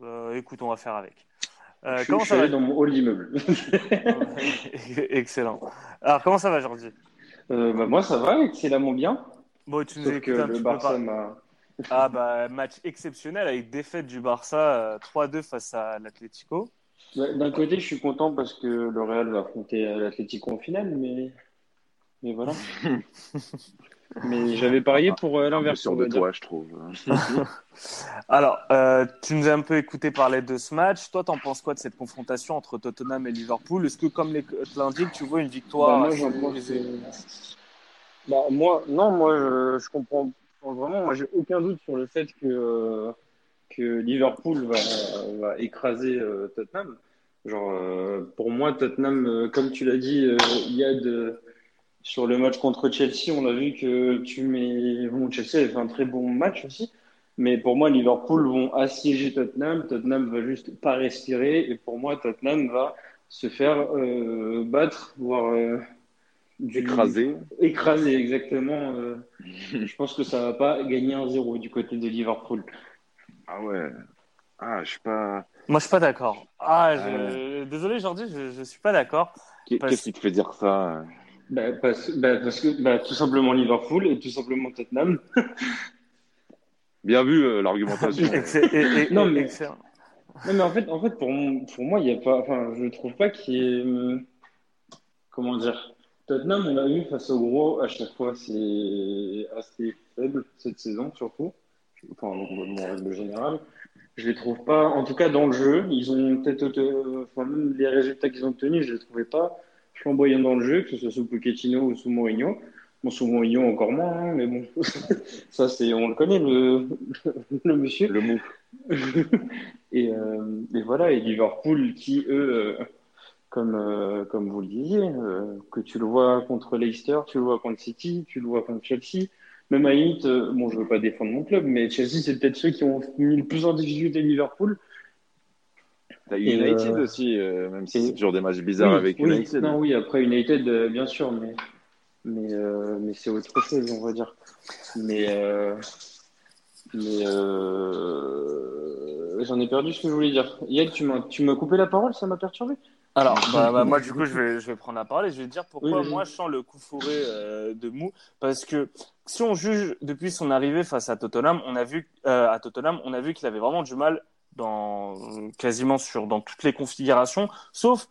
Euh, Écoute, on va faire avec. Euh, je, comment ça va dans mon hall d'immeuble. Excellent. Alors, comment ça va, Jordi? Euh, bah, Moi, ça va, excellemment bien. Bon, tu nous Sauf que le Barça m'a. Ah, bah, match exceptionnel avec défaite du Barça 3-2 face à l'Atlético. D'un côté, je suis content parce que le Real va affronter l'Atlético en finale, mais mais voilà. Mais j'avais parié pour euh, l'inversion. de toi, je trouve. Alors, euh, tu nous as un peu écouté parler de ce match. Toi, t'en penses quoi de cette confrontation entre Tottenham et Liverpool? Est-ce que, comme les l'indique, tu vois une victoire bah, moi, pense bah, moi, non, moi, je, comprends vraiment. Moi, j'ai aucun doute sur le fait que que Liverpool va, va écraser euh, Tottenham. Genre, pour moi, Tottenham, comme tu l'as dit, il y a de sur le match contre Chelsea, on a vu que tu mets. Bon, Chelsea avait fait un très bon match aussi. Mais pour moi, Liverpool vont assiéger Tottenham. Tottenham va juste pas respirer. Et pour moi, Tottenham va se faire euh, battre, voire. Écraser. Écraser, exactement. Euh. je pense que ça va pas gagner un zéro du côté de Liverpool. Ah ouais. Ah, je suis pas. Moi, je suis pas d'accord. Ah, désolé, Jordi, je, je suis pas d'accord. Qu'est-ce qui te fait dire ça? Bah, parce, bah, parce, que bah, tout simplement Liverpool et tout simplement Tottenham. Bien vu euh, l'argumentation. non, mais, non, mais en fait, en fait pour, pour moi, il y a pas, enfin, je trouve pas qu'il y ait. Euh, comment dire? Tottenham, on l'a vu face au gros, à chaque fois, c'est assez faible cette saison, surtout. Enfin, en règle générale. Je les trouve pas, en tout cas dans le jeu, ils ont peut-être. Enfin, même les résultats qu'ils ont obtenus, je les trouvais pas flamboyant dans le jeu, que ce soit sous Pochettino ou sous Mourinho. Bon, sous Mourinho encore moins, hein, mais bon, ça c'est, on le connaît, le, le monsieur. Le mou. et, euh, et, voilà, et Liverpool qui, eux, euh, comme, euh, comme vous le disiez, que tu le vois contre Leicester, tu le vois contre City, tu le vois contre Chelsea. Même à limite, bon, je veux pas défendre mon club, mais Chelsea, c'est peut-être ceux qui ont mis le plus en difficulté Liverpool. T'as United euh, aussi, euh, même si c'est toujours des matchs bizarres avec United. Non, oui, après United, euh, bien sûr, mais, mais, mais c'est autre chose, on va dire. Mais, mais j'en ai perdu ce que je voulais dire. Yann, tu m'as coupé la parole, ça m'a perturbé. Alors, bah, bah, moi, du coup, je vais, je vais prendre la parole et je vais dire pourquoi moi je sens le coup fourré euh, de Mou. Parce que si on juge depuis son arrivée face à Tottenham, on a vu, euh, à Tottenham, on a vu qu'il avait vraiment du mal dans, quasiment sur, dans toutes les configurations, sauf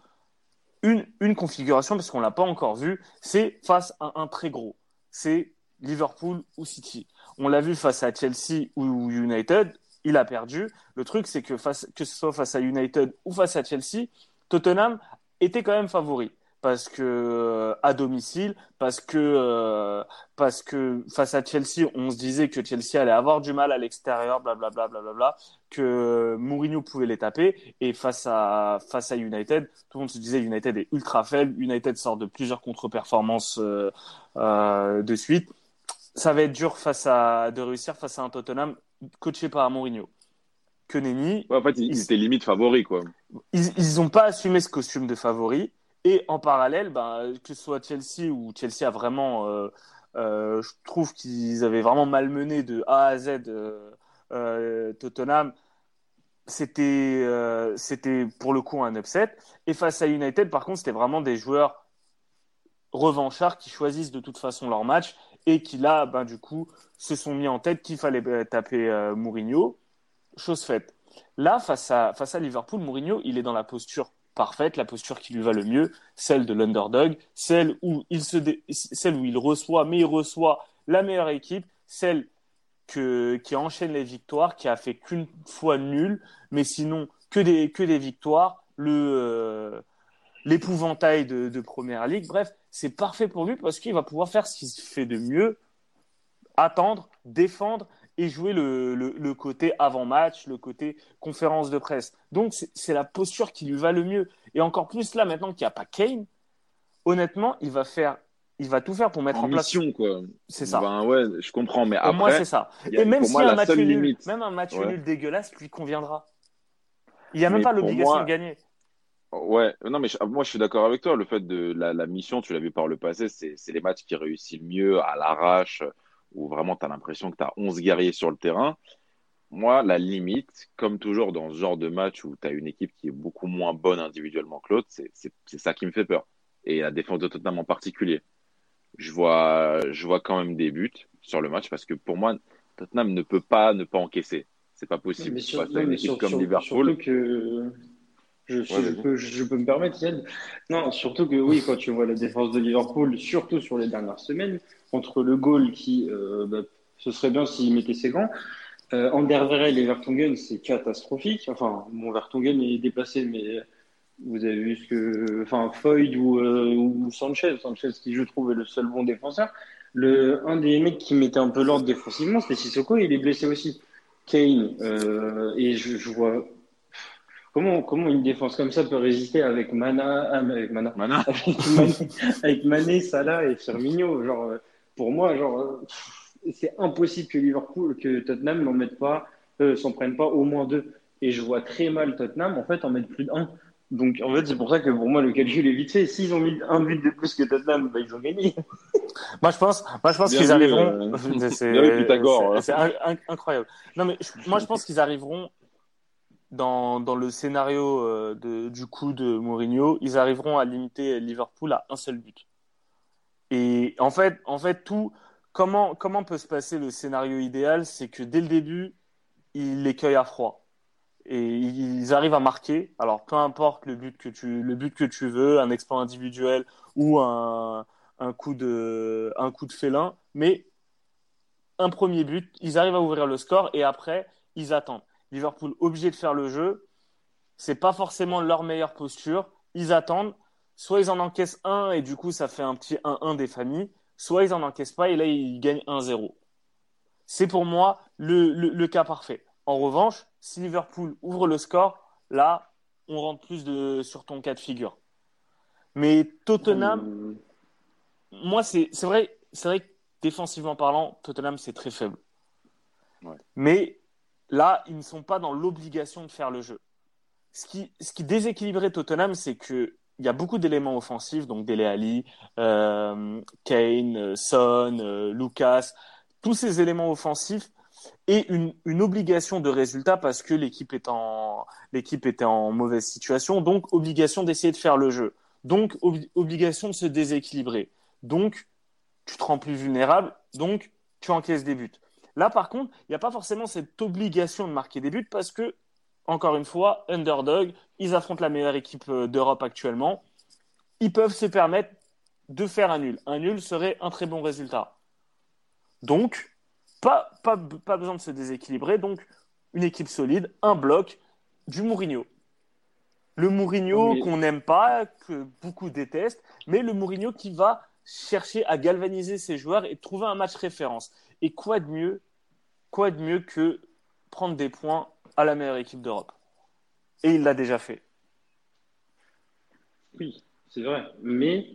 une, une configuration, parce qu'on l'a pas encore vu, c'est face à un très gros. C'est Liverpool ou City. On l'a vu face à Chelsea ou United, il a perdu. Le truc, c'est que face, que ce soit face à United ou face à Chelsea, Tottenham était quand même favori parce que euh, à domicile, parce que euh, parce que face à Chelsea, on se disait que Chelsea allait avoir du mal à l'extérieur, blablabla, bla, que Mourinho pouvait les taper, et face à face à United, tout le monde se disait United est ultra faible, United sort de plusieurs contre-performances euh, de suite, ça va être dur face à de réussir face à un Tottenham coaché par Mourinho que Nenny. en fait, ils, étaient limite favoris, quoi. Ils n'ont pas assumé ce costume de favori. Et en parallèle, ben, que ce soit Chelsea ou Chelsea a vraiment. Euh, euh, je trouve qu'ils avaient vraiment malmené de A à Z euh, Tottenham. C'était, c'était pour le coup un upset. Et face à United, par contre, c'était vraiment des joueurs revanchards qui choisissent de toute façon leur match et qui là, ben, du coup, se sont mis en tête qu'il fallait taper Mourinho chose faite. Là, face à, face à Liverpool, Mourinho, il est dans la posture parfaite, la posture qui lui va le mieux, celle de l'underdog, celle où il celle où il reçoit, mais il reçoit la meilleure équipe, celle qui enchaîne les victoires, qui a fait qu'une fois nul, mais sinon que des, que des victoires, euh, l'épouvantail de, de Première Ligue. Bref, c'est parfait pour lui parce qu'il va pouvoir faire ce qu'il fait de mieux, attendre, défendre et jouer le, le, côté avant-match, le côté conférence de presse. Donc, c'est la posture qui lui va le mieux. Et encore plus là, maintenant qu'il n'y a pas Kane, honnêtement, il va faire. Il va tout faire pour mettre en, place. quoi. C'est ça. Ben ouais, je comprends, mais après. moi, c'est ça. Et même si un match nul, même un match nul dégueulasse lui conviendra. Il n'y a même pas l'obligation de gagner. Ouais, non, mais moi je suis d'accord avec toi. Le fait de la, la mission, tu l'as vu par le passé, c'est les matchs qui réussissent le mieux à l'arrache, où vraiment tu as l'impression que tu as 11 guerriers sur le terrain. Moi, la limite, comme toujours dans ce genre de match où tu as une équipe qui est beaucoup moins bonne individuellement que l'autre, c'est ça qui me fait peur. Et la défense de Tottenham en particulier. Je vois, je vois quand même des buts sur le match parce que pour moi, Tottenham ne peut pas ne pas encaisser. C'est pas possible. Mais une équipe comme Liverpool. que je, peux, je, peux, me permettre, Yann. Non, surtout que oui, quand tu vois la défense de Liverpool, surtout sur les dernières semaines, contre le goal qui, euh, bah, ce serait bien s'il mettait ses gants. Euh, Anderweireld et Vertonghen, c'est catastrophique. Enfin, mon Vertonghen est déplacé, mais vous avez vu ce que, enfin, Foyd ou, euh, ou Sanchez, Sanchez qui je trouve est le seul bon défenseur. Le, un des mecs qui mettait un peu l'ordre défensivement, c'était Sissoko, il est blessé aussi. Kane, euh, et je, je vois Comment, comment une défense comme ça peut résister avec Mana, avec Mana, Mana. avec, Mané, Salah et Firmino Genre, pour moi, genre, euh, c'est impossible que Liverpool, que Tottenham n'en mette pas, euh, s'en prenne pas au moins deux. Et je vois très mal Tottenham en fait en mettre plus d'un. Donc en fait, c'est pour ça que pour moi le calcul est vite fait. S'ils ont mis un but de plus que Tottenham, bah, ils ont gagné. moi je pense, moi je pense qu'ils arriveront. C'est incroyable. Non mais moi je pense qu'ils arriveront dans, dans le scénario euh, de, du coup de Mourinho, ils arriveront à limiter Liverpool à un seul but. Et en fait, en fait tout, comment, comment peut se passer le scénario idéal C'est que dès le début, ils les cueillent à froid. Et ils arrivent à marquer. Alors, peu importe le but que tu, le but que tu veux, un exploit individuel ou un, un, coup de, un coup de félin, mais un premier but, ils arrivent à ouvrir le score et après, ils attendent. Liverpool obligé de faire le jeu. C'est pas forcément leur meilleure posture. Ils attendent. Soit ils en encaissent un et du coup ça fait un petit 1-1 des familles. Soit ils en encaissent pas et là ils gagnent 1-0. C'est pour moi le, cas parfait. En revanche, si Liverpool ouvre le score, là on rentre plus de, sur ton cas de figure. Mais Tottenham, moi c'est vrai, c'est vrai que défensivement parlant, Tottenham c'est très faible. Mais Là, ils ne sont pas dans l'obligation de faire le jeu. Ce qui, ce qui déséquilibrait Tottenham, c'est qu'il y a beaucoup d'éléments offensifs, donc Dele Ali, euh, Kane, Son, euh, Lucas, tous ces éléments offensifs et une, une obligation de résultat parce que l'équipe est en l'équipe était en mauvaise situation, donc obligation d'essayer de faire le jeu, donc obligation de se déséquilibrer, donc tu te rends plus vulnérable, donc tu encaisses des buts. Là, par contre, il n'y a pas forcément cette obligation de marquer des buts parce que, encore une fois, underdog, ils affrontent la meilleure équipe euh, d'Europe actuellement. Ils peuvent se permettre de faire un nul. Un nul serait un très bon résultat. Donc, pas, pas, pas besoin de se déséquilibrer. Donc, une équipe solide, un bloc, du Mourinho. Le Mourinho qu'on n'aime pas, que beaucoup détestent, mais le Mourinho qui va chercher à galvaniser ses joueurs et trouver un match référence. Et quoi de mieux, quoi de mieux que prendre des points à la meilleure équipe d'Europe? Et il l'a déjà fait. Oui, c'est vrai. Mais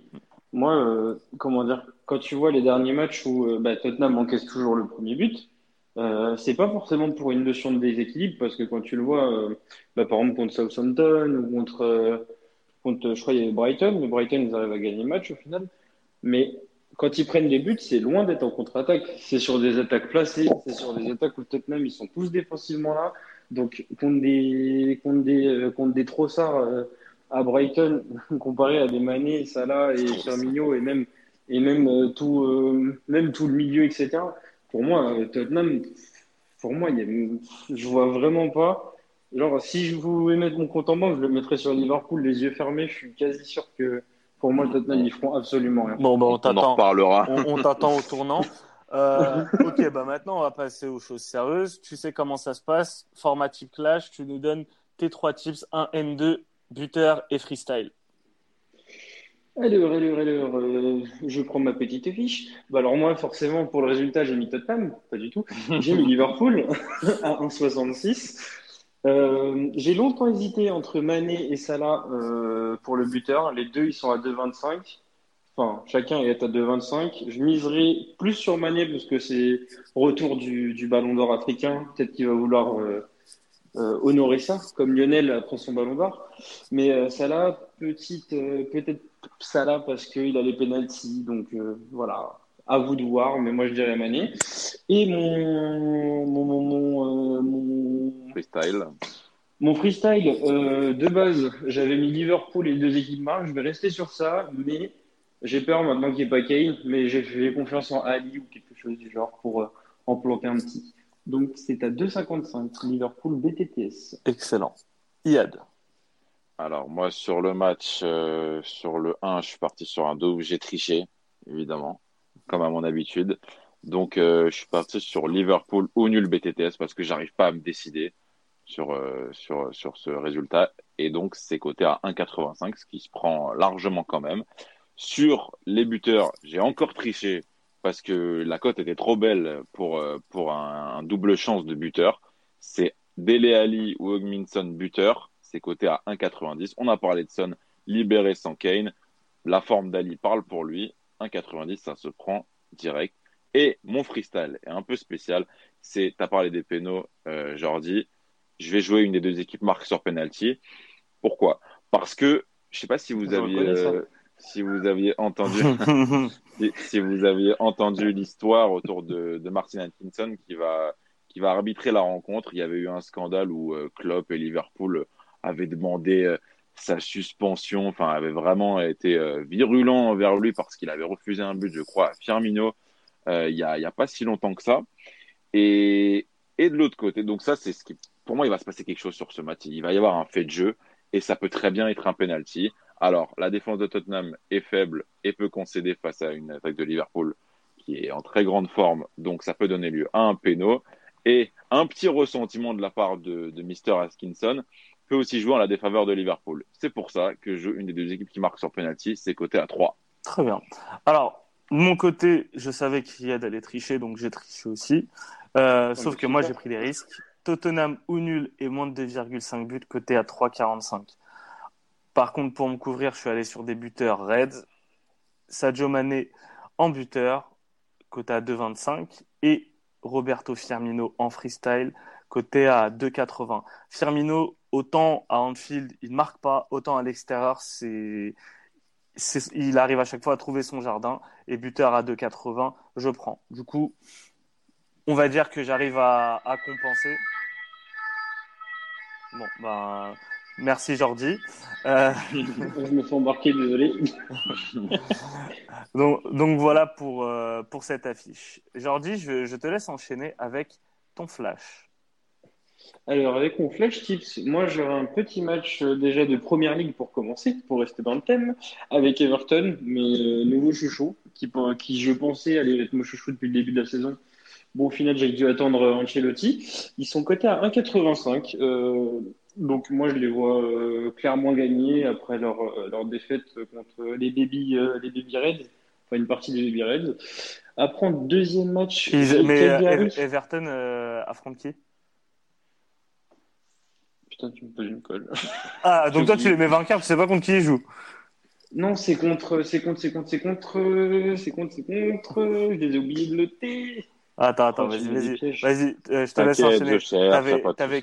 moi, euh, comment dire, quand tu vois les derniers matchs où euh, bah, Tottenham encaisse toujours le premier but, euh, c'est pas forcément pour une notion de déséquilibre, parce que quand tu le vois, euh, bah, par exemple contre Southampton ou contre, contre, je crois, il y avait Brighton, mais Brighton, ils arrivent à gagner le match au final. Mais quand ils prennent des buts, c'est loin d'être en contre-attaque. C'est sur des attaques placées, c'est sur des attaques où Tottenham, ils sont tous défensivement là. Donc, contre des, contre des, euh, contre des Trossards euh, à Brighton, comparé à des Mané, Salah et Firmino et même, et même, euh, tout, même tout le milieu, etc. Pour moi, Tottenham, pour moi, il y a, je vois vraiment pas. Genre, si je voulais mettre mon compte en banque, je le mettrais sur Liverpool, les yeux fermés. Je suis quasi sûr que pour moi, Tottenham, ils feront absolument rien. Bon, bah, on On en reparlera. On, t'attend au tournant. Euh, ok, bah maintenant, on va passer aux choses sérieuses. Tu sais comment ça se passe. Format type clash, tu nous donnes tes trois tips 1 N2, buteur et freestyle. Alors, alors, alors, euh, je prends ma petite fiche. Bah alors moi, forcément, pour le résultat, j'ai mis Tottenham, pas du tout. J'ai mis Liverpool à 1,66. Euh, j'ai longtemps hésité entre Mané et Salah pour le buteur. Les deux, ils sont à 2,25. Enfin, chacun est à 2,25. Je miserai plus sur Mané parce que c'est retour du, du ballon d'or africain. Peut-être qu'il va vouloir euh, euh honorer ça, comme Lionel après son ballon d'or. Mais euh, Salah, petite, euh, peut-être Salah parce qu'il a les pénalties. Donc voilà, à vous de voir, mais moi je dirais Mané. Et mon, mon, mon, mon freestyle. Mon freestyle, de base, j'avais mis Liverpool et les deux équipes marques. Je vais rester sur ça, mais j'ai peur maintenant qu'il n'y ait pas Kane, mais j'ai fait confiance en Ali ou quelque chose du genre pour euh, en planter un petit. Donc c'est à 2,55 Liverpool BTTS. Excellent. Iad. Alors moi sur le match, sur le 1, je suis parti sur un 2 où j'ai triché, évidemment comme à mon habitude. Donc, euh, je suis parti sur Liverpool ou nul BTTS parce que j'arrive pas à me décider sur, euh, sur, sur ce résultat. Et donc, c'est coté à 1,85, ce qui se prend largement quand même. Sur les buteurs, j'ai encore triché parce que la cote était trop belle pour, euh, pour un, double chance de buteur. C'est Dele Ali ou Hugminson buteur. C'est coté à 1,90. On a parlé de Son libéré sans Kane. La forme d'Ali parle pour lui. 1,90, ça se prend direct. Et mon freestyle est un peu spécial. C'est, tu as parlé des pénaux, euh, Jordi. Je vais jouer une des deux équipes marques sur penalty. Pourquoi? Parce que je sais pas si vous aviez, euh, si vous aviez entendu, si, vous aviez entendu l'histoire autour de, de, Martin Atkinson qui va, qui va arbitrer la rencontre. Il y avait eu un scandale où euh, Klopp et Liverpool avaient demandé euh, sa suspension, enfin, avait vraiment été euh, virulent envers lui parce qu'il avait refusé un but, je crois, à Firmino euh, il n'y a, y a pas si longtemps que ça. Et, et de l'autre côté, donc ça, c'est ce qui, pour moi, il va se passer quelque chose sur ce match. Il va y avoir un fait de jeu et ça peut très bien être un penalty. Alors, la défense de Tottenham est faible et peut concéder face à une attaque de Liverpool qui est en très grande forme, donc ça peut donner lieu à un péno et un petit ressentiment de la part de, de Mr. Askinson peut aussi jouer en la défaveur de Liverpool. C'est pour ça que je joue une des deux équipes qui marque sur penalty, c'est coté à 3. Très bien. Alors, de mon côté, je savais qu'il y a d'aller tricher, donc j'ai triché aussi. Euh, sauf que moi, j'ai pris des risques. Tottenham ou nul et moins de 2,5 buts, coté à 3,45. Par contre, pour me couvrir, je suis allé sur des buteurs Reds. Sadio Mané en buteur, coté à 2,25. Et Roberto Firmino en freestyle, coté à 2,80. Firmino, autant à Anfield, il ne marque pas, autant à l'extérieur, il arrive à chaque fois à trouver son jardin. Et buteur à 2,80, je prends. Du coup, on va dire que j'arrive à, à, compenser. Bon, ben, merci Jordi. Euh... je me fais embarquer, désolé. donc, donc, voilà pour, euh, pour cette affiche. Jordi, je, je te laisse enchaîner avec ton flash. Alors, avec mon flash tips, moi j'aurai un petit match euh, déjà de première ligue pour commencer, pour rester dans le thème, avec Everton, mes nouveaux chouchous, qui, qui je pensais aller être mon chouchou depuis le début de la saison. Bon, au final, j'ai dû attendre Ancelotti. Ils sont cotés à 1,85. Euh, donc, moi, je les vois clairement gagner après leur, leur défaite contre les Baby, les baby Reds, enfin une partie des Baby Reds. Après, deuxième match. mais Everton affronte qui? Putain, tu me poses une colle. Ah, donc toi, tu les mets vainqueurs, tu sais pas contre qui ils jouent Non, c'est contre, c'est contre, c'est contre, c'est contre, c'est contre, c'est contre. Je les ai oubliés de noter. Attends, attends, vas-y, vas-y, vas-y, euh, je te laisse enchaîner. T'avais, t'avais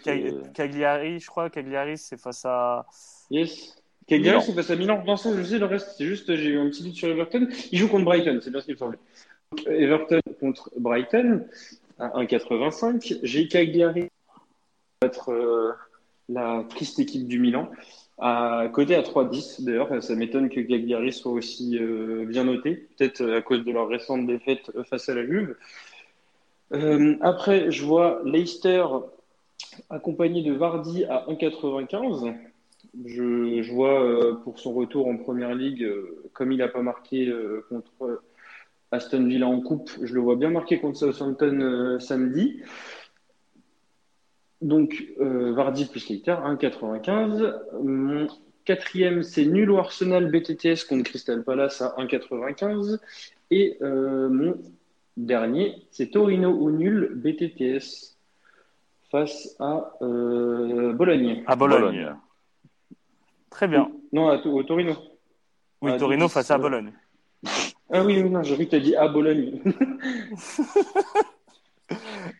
Cagliari, je crois, Cagliari, c'est face à. Yes. Cagliari, c'est face à Milan. Non, ça, je sais, le reste, c'est juste, j'ai eu un petit doute sur Everton. Ils jouent contre Brighton, c'est bien ce qu'il me semblait. Everton contre Brighton, à 1,85. J'ai Cagliari, être, euh, la triste équipe du Milan. À côté à 3-10, d'ailleurs, ça m'étonne que Gagliari soit aussi euh, bien noté, peut-être à cause de leur récente défaite face à la Juve. Euh, après, je vois Leicester accompagné de Vardy à 1,95. Je, vois euh, pour son retour en première ligue, comme il n'a pas marqué contre Aston Villa en coupe, je le vois bien marqué contre Southampton samedi. Donc, euh, Vardy plus Leicester, 1,95. Mon quatrième, c'est nul au Arsenal BTTS contre Crystal Palace à 1,95. Et euh, mon dernier, c'est Torino ou nul BTTS face à euh, Bologne. À Bologne. Très bien. Non, au Torino. Oui, Torino face à Bologne. Ah oui, oui non, j'ai vu que tu as dit à Bologne.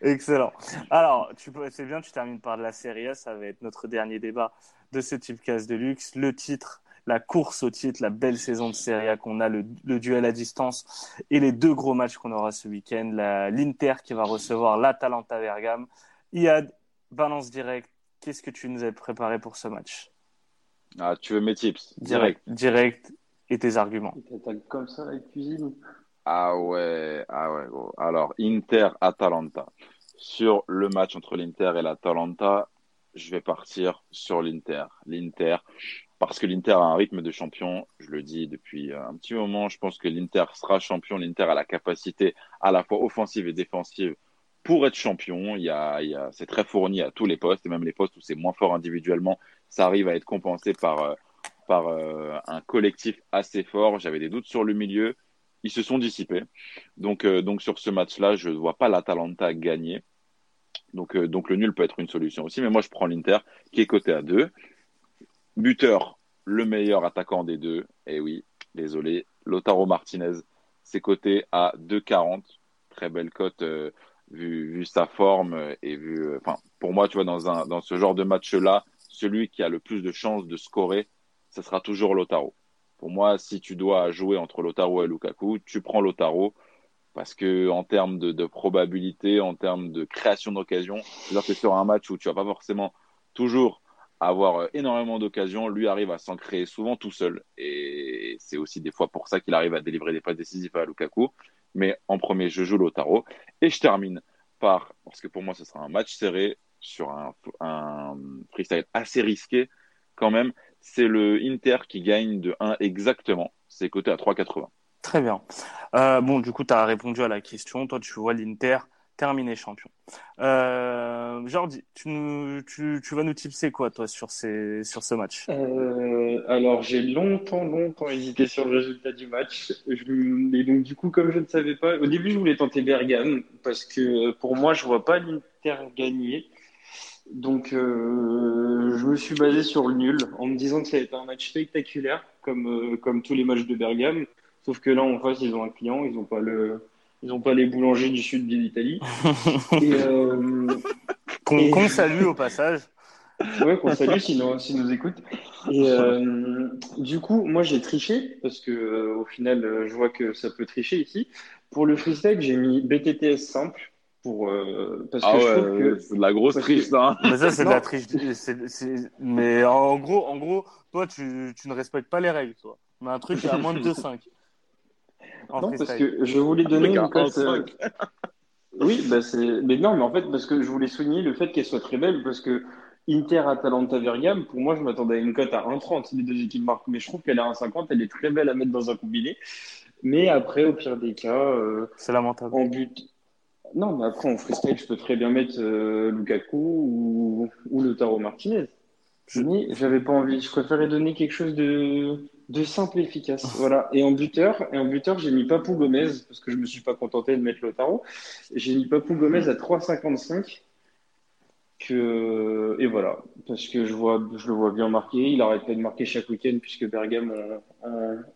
Excellent. Alors, tu c'est bien, tu termines par de la série A, ça va être notre dernier débat de ce type case de luxe. Le titre, la course au titre, la belle saison de série A qu'on a, le, duel à distance et les deux gros matchs qu'on aura ce week-end. L'Inter qui va recevoir l'Atalanta Bergame. Iad, balance direct, qu'est-ce que tu nous as préparé pour ce match? Ah, Tu veux mes tips? Direct. Direct et tes arguments. comme ça la cuisine ah ouais, ah ouais, gros. Alors, Inter-Atalanta. Sur le match entre l'Inter et l'Atalanta, je vais partir sur l'Inter. L'Inter, parce que l'Inter a un rythme de champion, je le dis depuis un petit moment, je pense que l'Inter sera champion. L'Inter a la capacité à la fois offensive et défensive pour être champion. Il y a, il y a, c'est très fourni à tous les postes, et même les postes où c'est moins fort individuellement, ça arrive à être compensé par, euh, par euh, un collectif assez fort. J'avais des doutes sur le milieu ils se sont dissipés. Donc, euh, donc sur ce match-là, je ne vois pas l'Atalanta gagner. Donc, euh, donc le nul peut être une solution aussi. Mais moi, je prends l'Inter qui est coté à 2. Buteur, le meilleur attaquant des deux. Et eh oui, désolé, Lotaro Martinez, c'est coté à 2,40. Très belle cote euh, vu, sa forme et vu. Enfin, pour moi, tu vois, dans, un, dans ce genre de match-là, celui qui a le plus de chances de scorer, ce sera toujours Lotaro. Pour moi, si tu dois jouer entre Lotaro et Lukaku, tu prends Lotaro parce que en termes de, probabilité, en termes de création d'occasion, que sur un match où tu vas pas forcément toujours avoir euh, énormément d'occasions, lui arrive à s'en créer souvent tout seul. Et c'est aussi des fois pour ça qu'il arrive à délivrer des passes décisives à Lukaku. Mais en premier, je joue Lotaro. Et je termine par, parce que pour moi, ce sera un match serré sur un, un freestyle assez risqué quand même c'est le Inter qui gagne de 1 exactement. C'est coté à 3,80. Très bien. Euh, bon, du coup, tu as répondu à la question. Toi, tu vois l'Inter terminer champion. Euh, Jordi, tu, vas nous tipser quoi, toi, sur, ce match? Euh, Alors, j'ai longtemps, longtemps hésité sur le résultat du match. et donc, du coup, comme je ne savais pas, au début, je voulais tenter Bergame, parce que pour moi, je vois pas l'Inter gagner. Donc, euh, je me suis basé sur le nul en me disant que ça a été un match spectaculaire, comme, comme tous les matchs de Bergame. Sauf que là, en face, ils ont un client, ils n'ont pas le, ils ont pas les boulangers du sud de l'Italie. euh, qu'on salue au passage. Ouais, qu'on salue s'ils si nous écoutent. Et euh, du coup, moi, j'ai triché parce que au final, je vois que ça peut tricher ici. Pour le freestyle, j'ai mis BTTS simple pour euh, parce ah que je trouve que c'est de la grosse triche hein. Mais ça c'est de la triche. Mais en gros, en gros, toi tu, tu ne respectes pas les règles, toi. Mais un truc à moins de 2-5. Non, parce que je voulais donner une cote. Euh, oui, bah. Mais non, mais en fait, parce que je voulais souligner le fait qu'elle soit très belle, parce que Inter Atalanta Vergam, pour moi, je m'attendais à une cote à 1,30 les deux équipes marquent, mais je trouve qu'elle est à 1,50, elle est très belle à mettre dans un combiné. Mais après, au pire des cas, euh, c'est lamentable. En but, non, mais après, en freestyle, je peux très bien mettre euh, Lukaku ou, ou le Taro Martinez. Je n'ai, j'avais pas envie. Je préférais donner quelque chose de, de simple et efficace. voilà. Et en buteur, et en buteur, j'ai mis Papou Gomez parce que je me suis pas contenté de mettre le Taro. J'ai mis Papou Gomez à 3,55. Que, et voilà. Parce que je vois, je le vois bien marquer. Il arrête pas de marquer chaque week-end puisque Bergame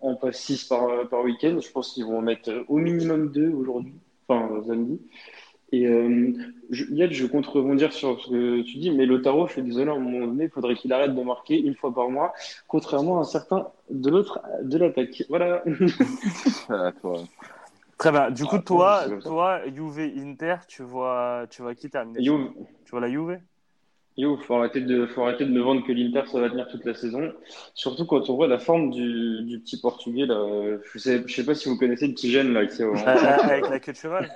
en, passe 6 par, par week-end. Je pense qu'ils vont en mettre au minimum 2 aujourd'hui enfin samedi. Et euh, je, Yad, je compte rebondir sur ce que tu dis, mais Lotaro, je suis désolé, à un moment donné, il faudrait qu'il arrête de marquer une fois par mois, contrairement à un certain de l'autre de l'attaque. Voilà. Très bien. Du coup, ah, toi, toi, Juve Inter, tu vois, tu vois qui terminer? Juve. Tu vois la Juve? Yo, faut arrêter de, faut arrêter de me vendre que l'Inter ça va tenir toute la saison. Surtout quand on voit la forme du, du petit Portugais là. Je sais, je sais pas si vous connaissez le petit jeune là qui euh, avec la queue de cheval.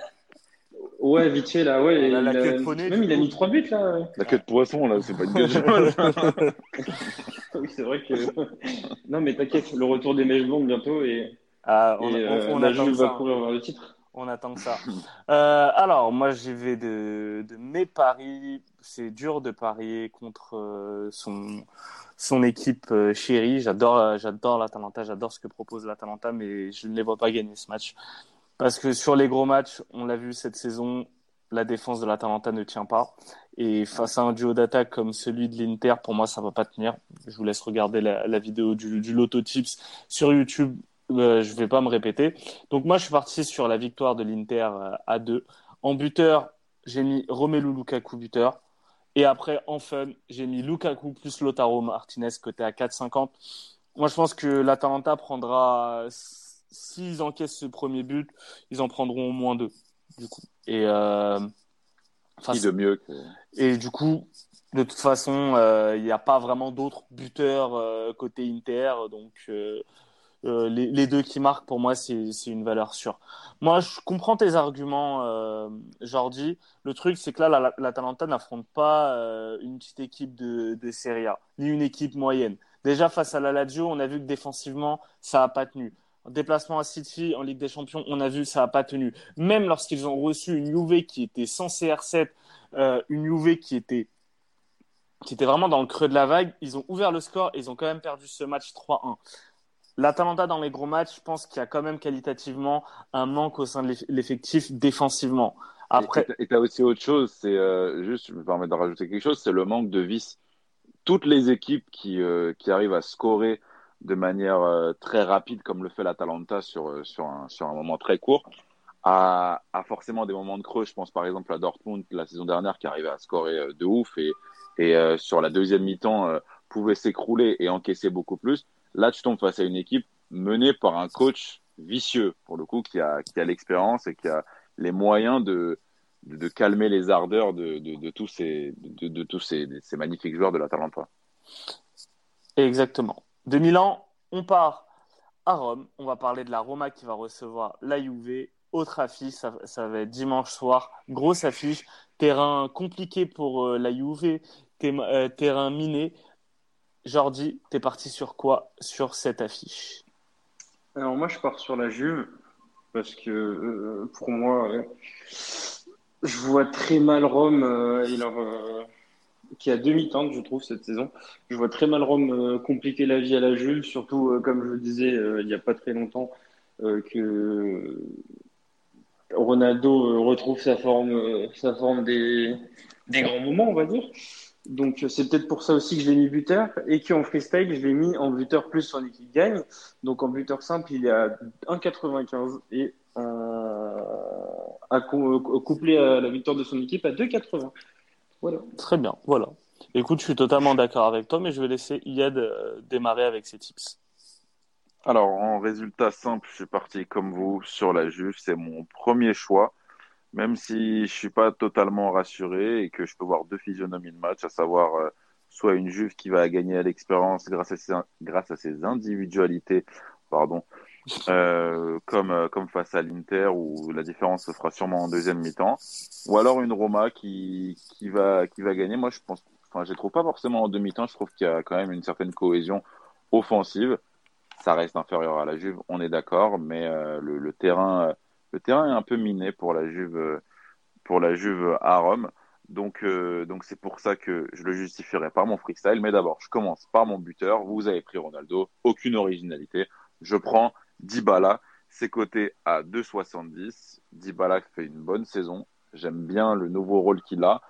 Ouais, vite fait là, ouais. La, queue de poney. Même il a mis trois buts là. La queue de poisson là, c'est pas une cheval. oui, c'est vrai que. Non mais t'inquiète, le retour des mèches blondes bientôt et. Ah, on, et, on, euh, va courir vers le titre. On attend que ça. Euh, alors, moi, j'y vais de, de, mes paris. C'est dur de parier contre euh, son, son équipe euh, chérie. J'adore, j'adore l'Atalanta, j'adore ce que propose l'Atalanta, mais je ne les vois pas gagner ce match. Parce que sur les gros matchs, on l'a vu cette saison, la défense de l'Atalanta ne tient pas. Et face à un duo d'attaque comme celui de l'Inter, pour moi, ça va pas tenir. Je vous laisse regarder la, la vidéo du, du Lotto Tips sur YouTube euh, je vais pas me répéter. Donc moi, je suis parti sur la victoire de l'Inter euh, à 2. En buteur, j'ai mis Romelu Lukaku buteur. Et après, en fun, j'ai mis Lukaku plus Lotaro Martinez côté à 4,50. Moi, je pense que l'Atalanta prendra, s'ils encaissent ce premier but, ils en prendront au moins deux, du coup. Et, euh, de mieux Et du coup, de toute façon, euh, il n'y a pas vraiment d'autres buteurs côté Inter, donc euh, les, deux qui marquent, pour moi, c'est une valeur sûre. Moi, je comprends tes arguments, euh, Jordi. Le truc, c'est que là, la, la, n'affronte pas euh, une petite équipe de, de Serie A, ni une équipe moyenne. Déjà, face à la Lazio, on a vu que défensivement, ça n'a pas tenu. En déplacement à City, en Ligue des Champions, on a vu que ça n'a pas tenu. Même lorsqu'ils ont reçu une Juve qui était sans CR7, une Juve qui était qui était vraiment dans le creux de la vague, ils ont ouvert le score et ils ont quand même perdu ce match 3-1. L'Atalanta dans les gros matchs, je pense qu'il y a quand même qualitativement un manque au sein de l'effectif défensivement. Après... Et tu as aussi autre chose, c'est euh, juste, je me permets de rajouter quelque chose, c'est le manque de vis. Toutes les équipes qui, euh, qui arrivent à scorer de manière euh, très rapide, comme le fait l'Atalanta sur, sur, un, sur un moment très court, a, a, forcément des moments de creux. Je pense par exemple à Dortmund la saison dernière qui arrivait à scorer de ouf et, et sur la deuxième mi-temps pouvait s'écrouler et encaisser beaucoup plus. Là, tu tombes face à une équipe menée par un coach vicieux, pour le coup, qui a, qui a l'expérience et qui a les moyens de, de, calmer les ardeurs de, de, tous, ces, de, tous ces, ces, magnifiques joueurs de la l'Atalanta. Exactement. De Milan, on part à Rome. On va parler de la Roma qui va recevoir la Juve. Autre affiche, ça, va être dimanche soir. Grosse affiche. Terrain compliqué pour euh, la Juve. Euh, terrain miné. Jordi, t'es parti sur quoi sur cette affiche? Alors moi je pars sur la Juve parce que euh, pour moi je vois très mal Rome euh, et leur, qui a demi-teinte je trouve cette saison. Je vois très mal Rome compliquer la vie à la Juve, surtout comme je le disais il n'y a pas très longtemps que Ronaldo retrouve sa forme, sa forme des, grands moments on va dire. Donc c'est peut-être pour ça aussi que je l'ai mis buteur et qu'en freestyle je l'ai mis en buteur plus son équipe gagne. Donc en buteur simple il est à 1,95 et euh, à couplé à la victoire de son équipe à 2,80. Voilà. Très bien, voilà. Écoute, je suis totalement d'accord avec toi, mais je vais laisser Yad euh, démarrer avec ses tips. Alors en résultat simple, je suis parti comme vous sur la Juve, c'est mon premier choix. même si je suis pas totalement rassuré et que je peux voir deux physionomies de match, à savoir euh, soit une Juve qui va gagner à l'expérience grâce à ses, grâce à ses individualités, pardon, euh, comme, euh, comme face à l'Inter où la différence se fera sûrement en deuxième mi-temps, ou alors une Roma qui, qui, va, qui va gagner. Moi, je pense, enfin, je trouve pas forcément en demi-temps, je trouve qu'il y a quand même une certaine cohésion offensive. Ça reste inférieur à la Juve, on est d'accord, mais euh, le, le, terrain, le terrain est un peu miné pour la Juve, pour la Juve à Rome. Donc, euh, donc c'est pour ça que je le justifierai par mon freestyle. Mais d'abord, je commence par mon buteur. Vous avez pris Ronaldo, aucune originalité. Je prends Dybala, c'est coté à 2,70. Dybala fait une bonne saison. J'aime bien le nouveau rôle qu'il a.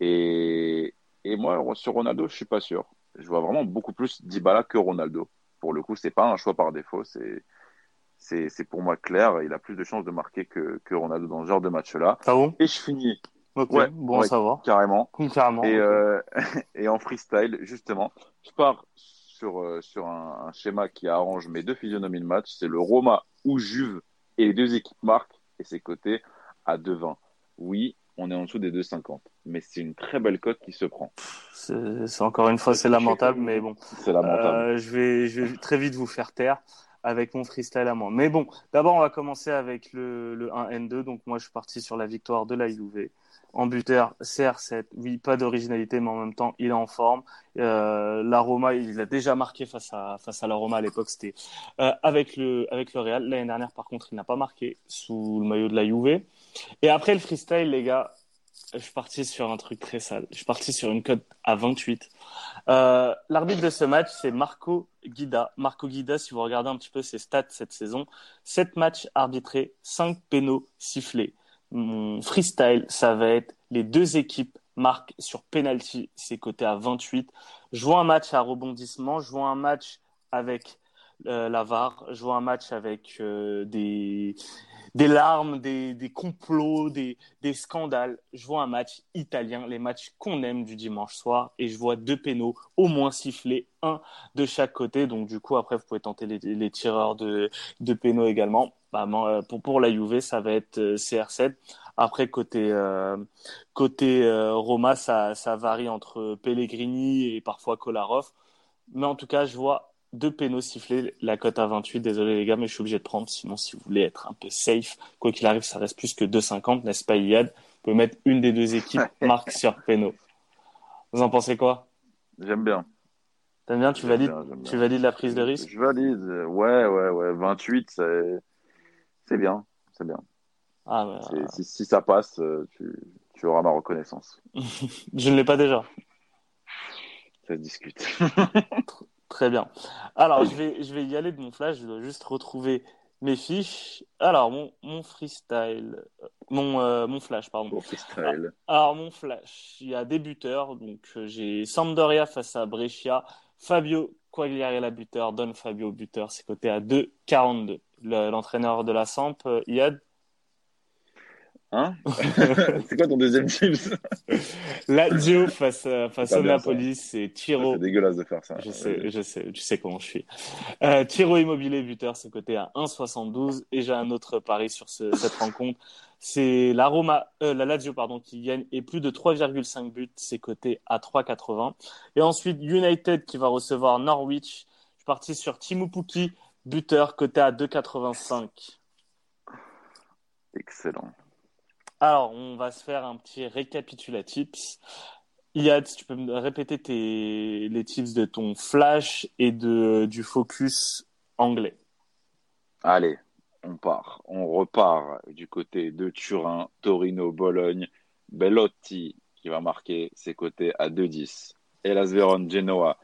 Et, et moi, sur Ronaldo, je suis pas sûr. Je vois vraiment beaucoup plus Dybala que Ronaldo. Pour le coup, c'est pas un choix par défaut. C'est c'est pour moi clair. Il a plus de chances de marquer que, que Ronaldo dans ce genre de match-là. Ah bon? Et je finis Ok, ouais, bon à savoir. Carrément. Carrément. Et, euh, et en freestyle, justement, je pars sur, euh, sur un, un, schéma qui arrange mes deux physionomies de match. C'est le Roma ou Juve et les deux équipes marquent et c'est coté à 2,20. Oui, on est en dessous des 2,50. Mais c'est une très belle cote qui se prend. C'est encore une fois, c'est lamentable, mais bon. C'est lamentable. Euh, je, vais, je vais très vite vous faire taire avec mon freestyle à moi. Mais bon, d'abord, on va commencer avec le, le 1N2. Donc, moi, je suis parti sur la victoire de la Juve en buteur, CR7, oui, pas d'originalité, mais en même temps, il est en forme. Euh, la Roma, il a déjà marqué face à face à la à l'époque, c'était euh, avec le avec le Real. L'année dernière, par contre, il n'a pas marqué sous le maillot de la Juve. Et après le freestyle, les gars, je suis parti sur un truc très sale. Je suis parti sur une cote à 28. Euh, L'arbitre de ce match, c'est Marco Guida. Marco Guida, si vous regardez un petit peu ses stats cette saison, 7 matchs arbitrés, 5 pénaux sifflés mon freestyle, ça va être les deux équipes marquent sur penalty, c'est coté à 28. Je vois un match à rebondissement, je vois un match avec euh, la VAR, je vois un match avec euh, des, larmes, des, complots, des, scandales. Je vois un match italien, les matchs qu'on aime du dimanche soir, et je vois deux pénaux au moins sifflés, un de chaque côté. Donc du coup, après, vous pouvez tenter les, les tireurs de, de pénaux également. Bah, euh, pour, pour la Juve, ça va être euh, CR7. Après, côté, euh, côté euh, Roma, ça, ça varie entre Pellegrini et parfois Kolarov. Mais en tout cas, je vois deux pénaux sifflés, la cote à 28. Désolé les gars, mais je suis obligé de prendre. Sinon, si vous voulez être un peu safe, quoi qu'il arrive, ça reste plus que 2,50, n'est-ce pas, Iyad Vous pouvez mettre une des deux équipes marque sur pénaux. Vous en pensez quoi? J'aime bien. T'aimes bien? Tu valides? Tu valides la prise de risque? Je valide. Ouais, ouais, ouais. 28, c'est bien. C'est bien. Ah, euh, si, si, ça passe, euh, tu, tu auras ma reconnaissance. je ne l'ai pas déjà. Ça se discute. Très bien. Alors, je vais, je vais y aller de mon flash. Je dois juste retrouver mes fiches. Alors, mon, mon freestyle, euh, mon, mon flash, pardon. Mon freestyle. Ah, alors, mon flash, il y a des buteurs. Donc, j'ai Sampdoria face à Brescia. Fabio Quagliarella buteur, Don Fabio buteur. C'est coté à 2,42. L'entraîneur de la Samp, Yad, Hein c'est quoi ton deuxième tips Lazio face, face au Napoli, c'est Tiro. C'est dégueulasse de faire ça. Je sais, je sais, tu sais comment je suis. Euh, Tiro Immobilier buteur, c'est coté à 1,72. Et j'ai un autre pari sur ce, cette rencontre. C'est la Roma, euh, la Lazio, pardon, qui gagne et plus de 3,5 buts, c'est coté à 3,80. Et ensuite, United qui va recevoir Norwich. Je suis parti sur Timu Puki, buteur, coté à 2,85. Excellent. Alors, on va se faire un petit récapitulatif. Yad, si tu peux me répéter les tips de ton flash et de, du focus anglais. Allez, on part. On repart du côté de Turin, Torino, Bologne, Bellotti qui va marquer ses côtés à 2-10. Elas Véron, Genoa,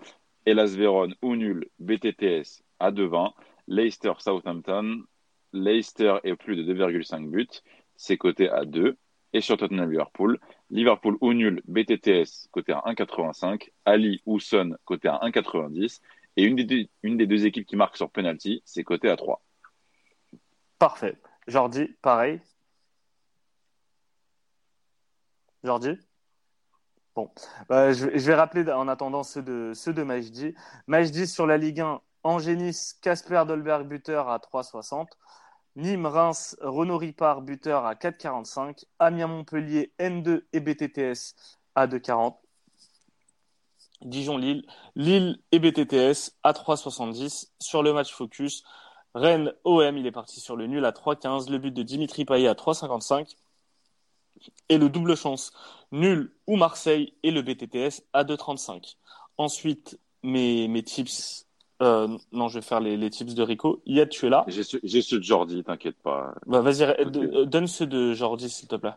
Elas Véron ou nul, BTTS à 2-20. Leicester, Southampton, Leicester est plus de 2,5 buts c'est coté à 2. Et sur Tottenham Liverpool, Liverpool ou nul, BTTS coté à 1,85, Ali ou Son coté à 1,90 et une des, deux, une des deux équipes qui marque sur penalty, c'est coté à 3. Parfait. Jordi, pareil. Jordi? Bon, bah, je, vais rappeler en attendant ceux de, ceux de Majdi. Majdi sur la Ligue 1, Angénis, Casper Dolberg buteur à 3,60. Nîmes, Reims, Renault Ripard, buteur à 4,45. Amiens, Montpellier, N2 et BTTS à 2,40. Dijon, Lille, Lille et BTTS à 3,70. Sur le match focus, Rennes, OM, il est parti sur le nul à 3,15. Le but de Dimitri Payet à 3,55. Et le double chance, nul ou Marseille et le BTTS à 2,35. Ensuite, mes tips euh, non, je vais faire les, les, tips de Rico. Yad, tu es là J'ai ceux de Jordi, t'inquiète pas. Bah, Vas-y, euh, donne ceux de Jordi, s'il te plaît.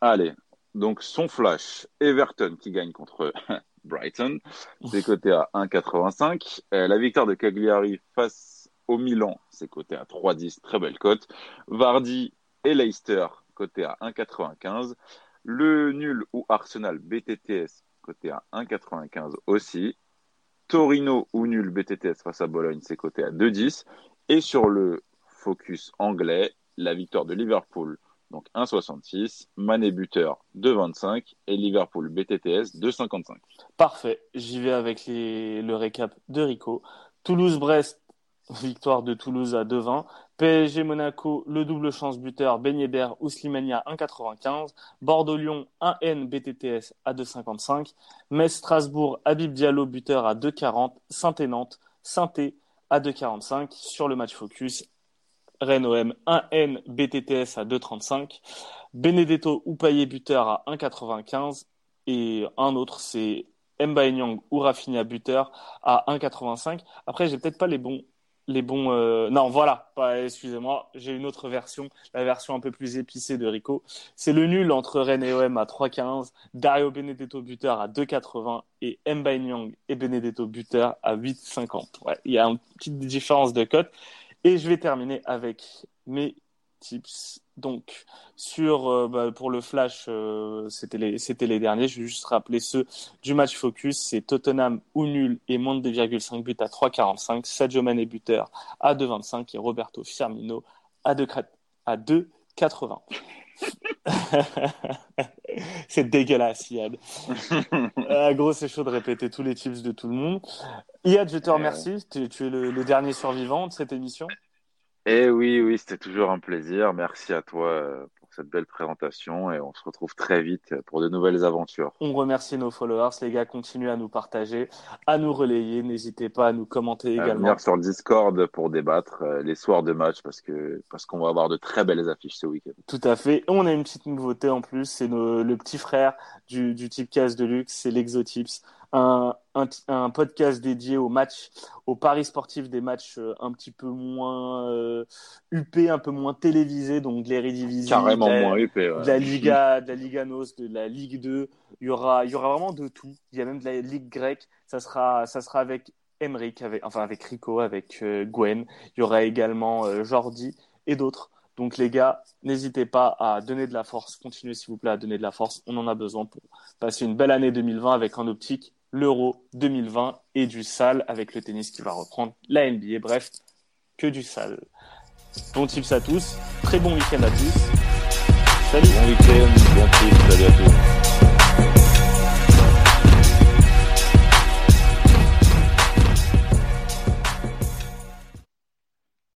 Allez, donc son flash, Everton qui gagne contre Brighton, c'est coté à 1,85. Euh, la victoire de Cagliari face au Milan, c'est coté à 3,10, très belle cote. Vardy et Leicester, coté à 1,95. Le nul ou Arsenal BTTS, coté à 1,95 aussi. Torino ou nul BTTS face à Bologne, c'est coté à 2,10. Et sur le focus anglais, la victoire de Liverpool, donc 1,66. Mané buteur 2,25. Et Liverpool BTTS 2,55. Parfait. J'y vais avec le récap de Rico. Toulouse-Brest, victoire de Toulouse à 2,20. PSG Monaco, le double chance buteur, Ben Yedder ou Slimania 1,95. Bordeaux-Lyon, 1N BTTS à 2,55. Metz-Strasbourg, Habib Diallo buteur à 2,40. Saint-Nantes, saint à 2,45. Sur le match focus, Rennes-OM, 1N BTTS à 2,35. Benedetto ou Payet buteur à 1,95. Et un autre, c'est Mba Nyang ou Rafinha buteur à 1,85. Après, j'ai peut-être pas les bons les bons. Euh, non, voilà, excusez-moi, j'ai une autre version, la version un peu plus épicée de Rico. C'est le nul entre Rennes et OM à 3,15, Dario Benedetto buteur à 2,80 et Mbaye Nyang et Benedetto buteur à 8,50. Ouais, il y a une petite différence de cote. Et je vais terminer avec mes tips. Donc, sur, euh, bah, pour le flash, euh, c'était les, derniers. Je vais juste rappeler ceux du match focus. C'est Tottenham ou nul et moins de 2,5 buts à 3,45. Sadio Mané buteur à 2,25 et Roberto Firmino à 2, à 2,80. c'est dégueulasse, Yad. euh, gros, c'est chaud de répéter tous les tips de tout le monde. Yad, je te remercie. Tu, es le dernier survivant de cette émission. Eh oui, oui, c'était toujours un plaisir. Merci à toi euh, pour cette belle présentation et on se retrouve très vite pour de nouvelles aventures. On remercie nos followers. Les gars, continuez à nous partager, à nous relayer. N'hésitez pas à nous commenter également. venir sur le Discord pour débattre euh, les soirs de match parce que parce qu'on va avoir de très belles affiches ce week-end. Tout à fait. On a une petite nouveauté en plus. C'est le petit frère du, du Tipcast de luxe, c'est l'Exotips un, un, un, podcast dédié au match, au paris sportif des matchs euh, un petit peu moins euh, UP, un peu moins télévisés, donc de l'Eredivisie, carrément moins UP, de la Liga, de la Liga NOS, de la Ligue 2. Il y aura, il y aura vraiment de tout. Il y a même de la Ligue grecque. Ça sera, ça sera avec Emric, avec, enfin avec Rico, avec euh, Gwen. Il y aura également euh, Jordi et d'autres. Donc les gars, n'hésitez pas à donner de la force. Continuez s'il vous plaît à donner de la force. On en a besoin pour passer une belle année 2020 avec un optique l'Euro 2020 et du sale avec le tennis qui va reprendre la NBA. Bref, que du sale. Bon tips à tous, très bon week-end à tous. Salut. Bon week-end, bon tips, salut à tous.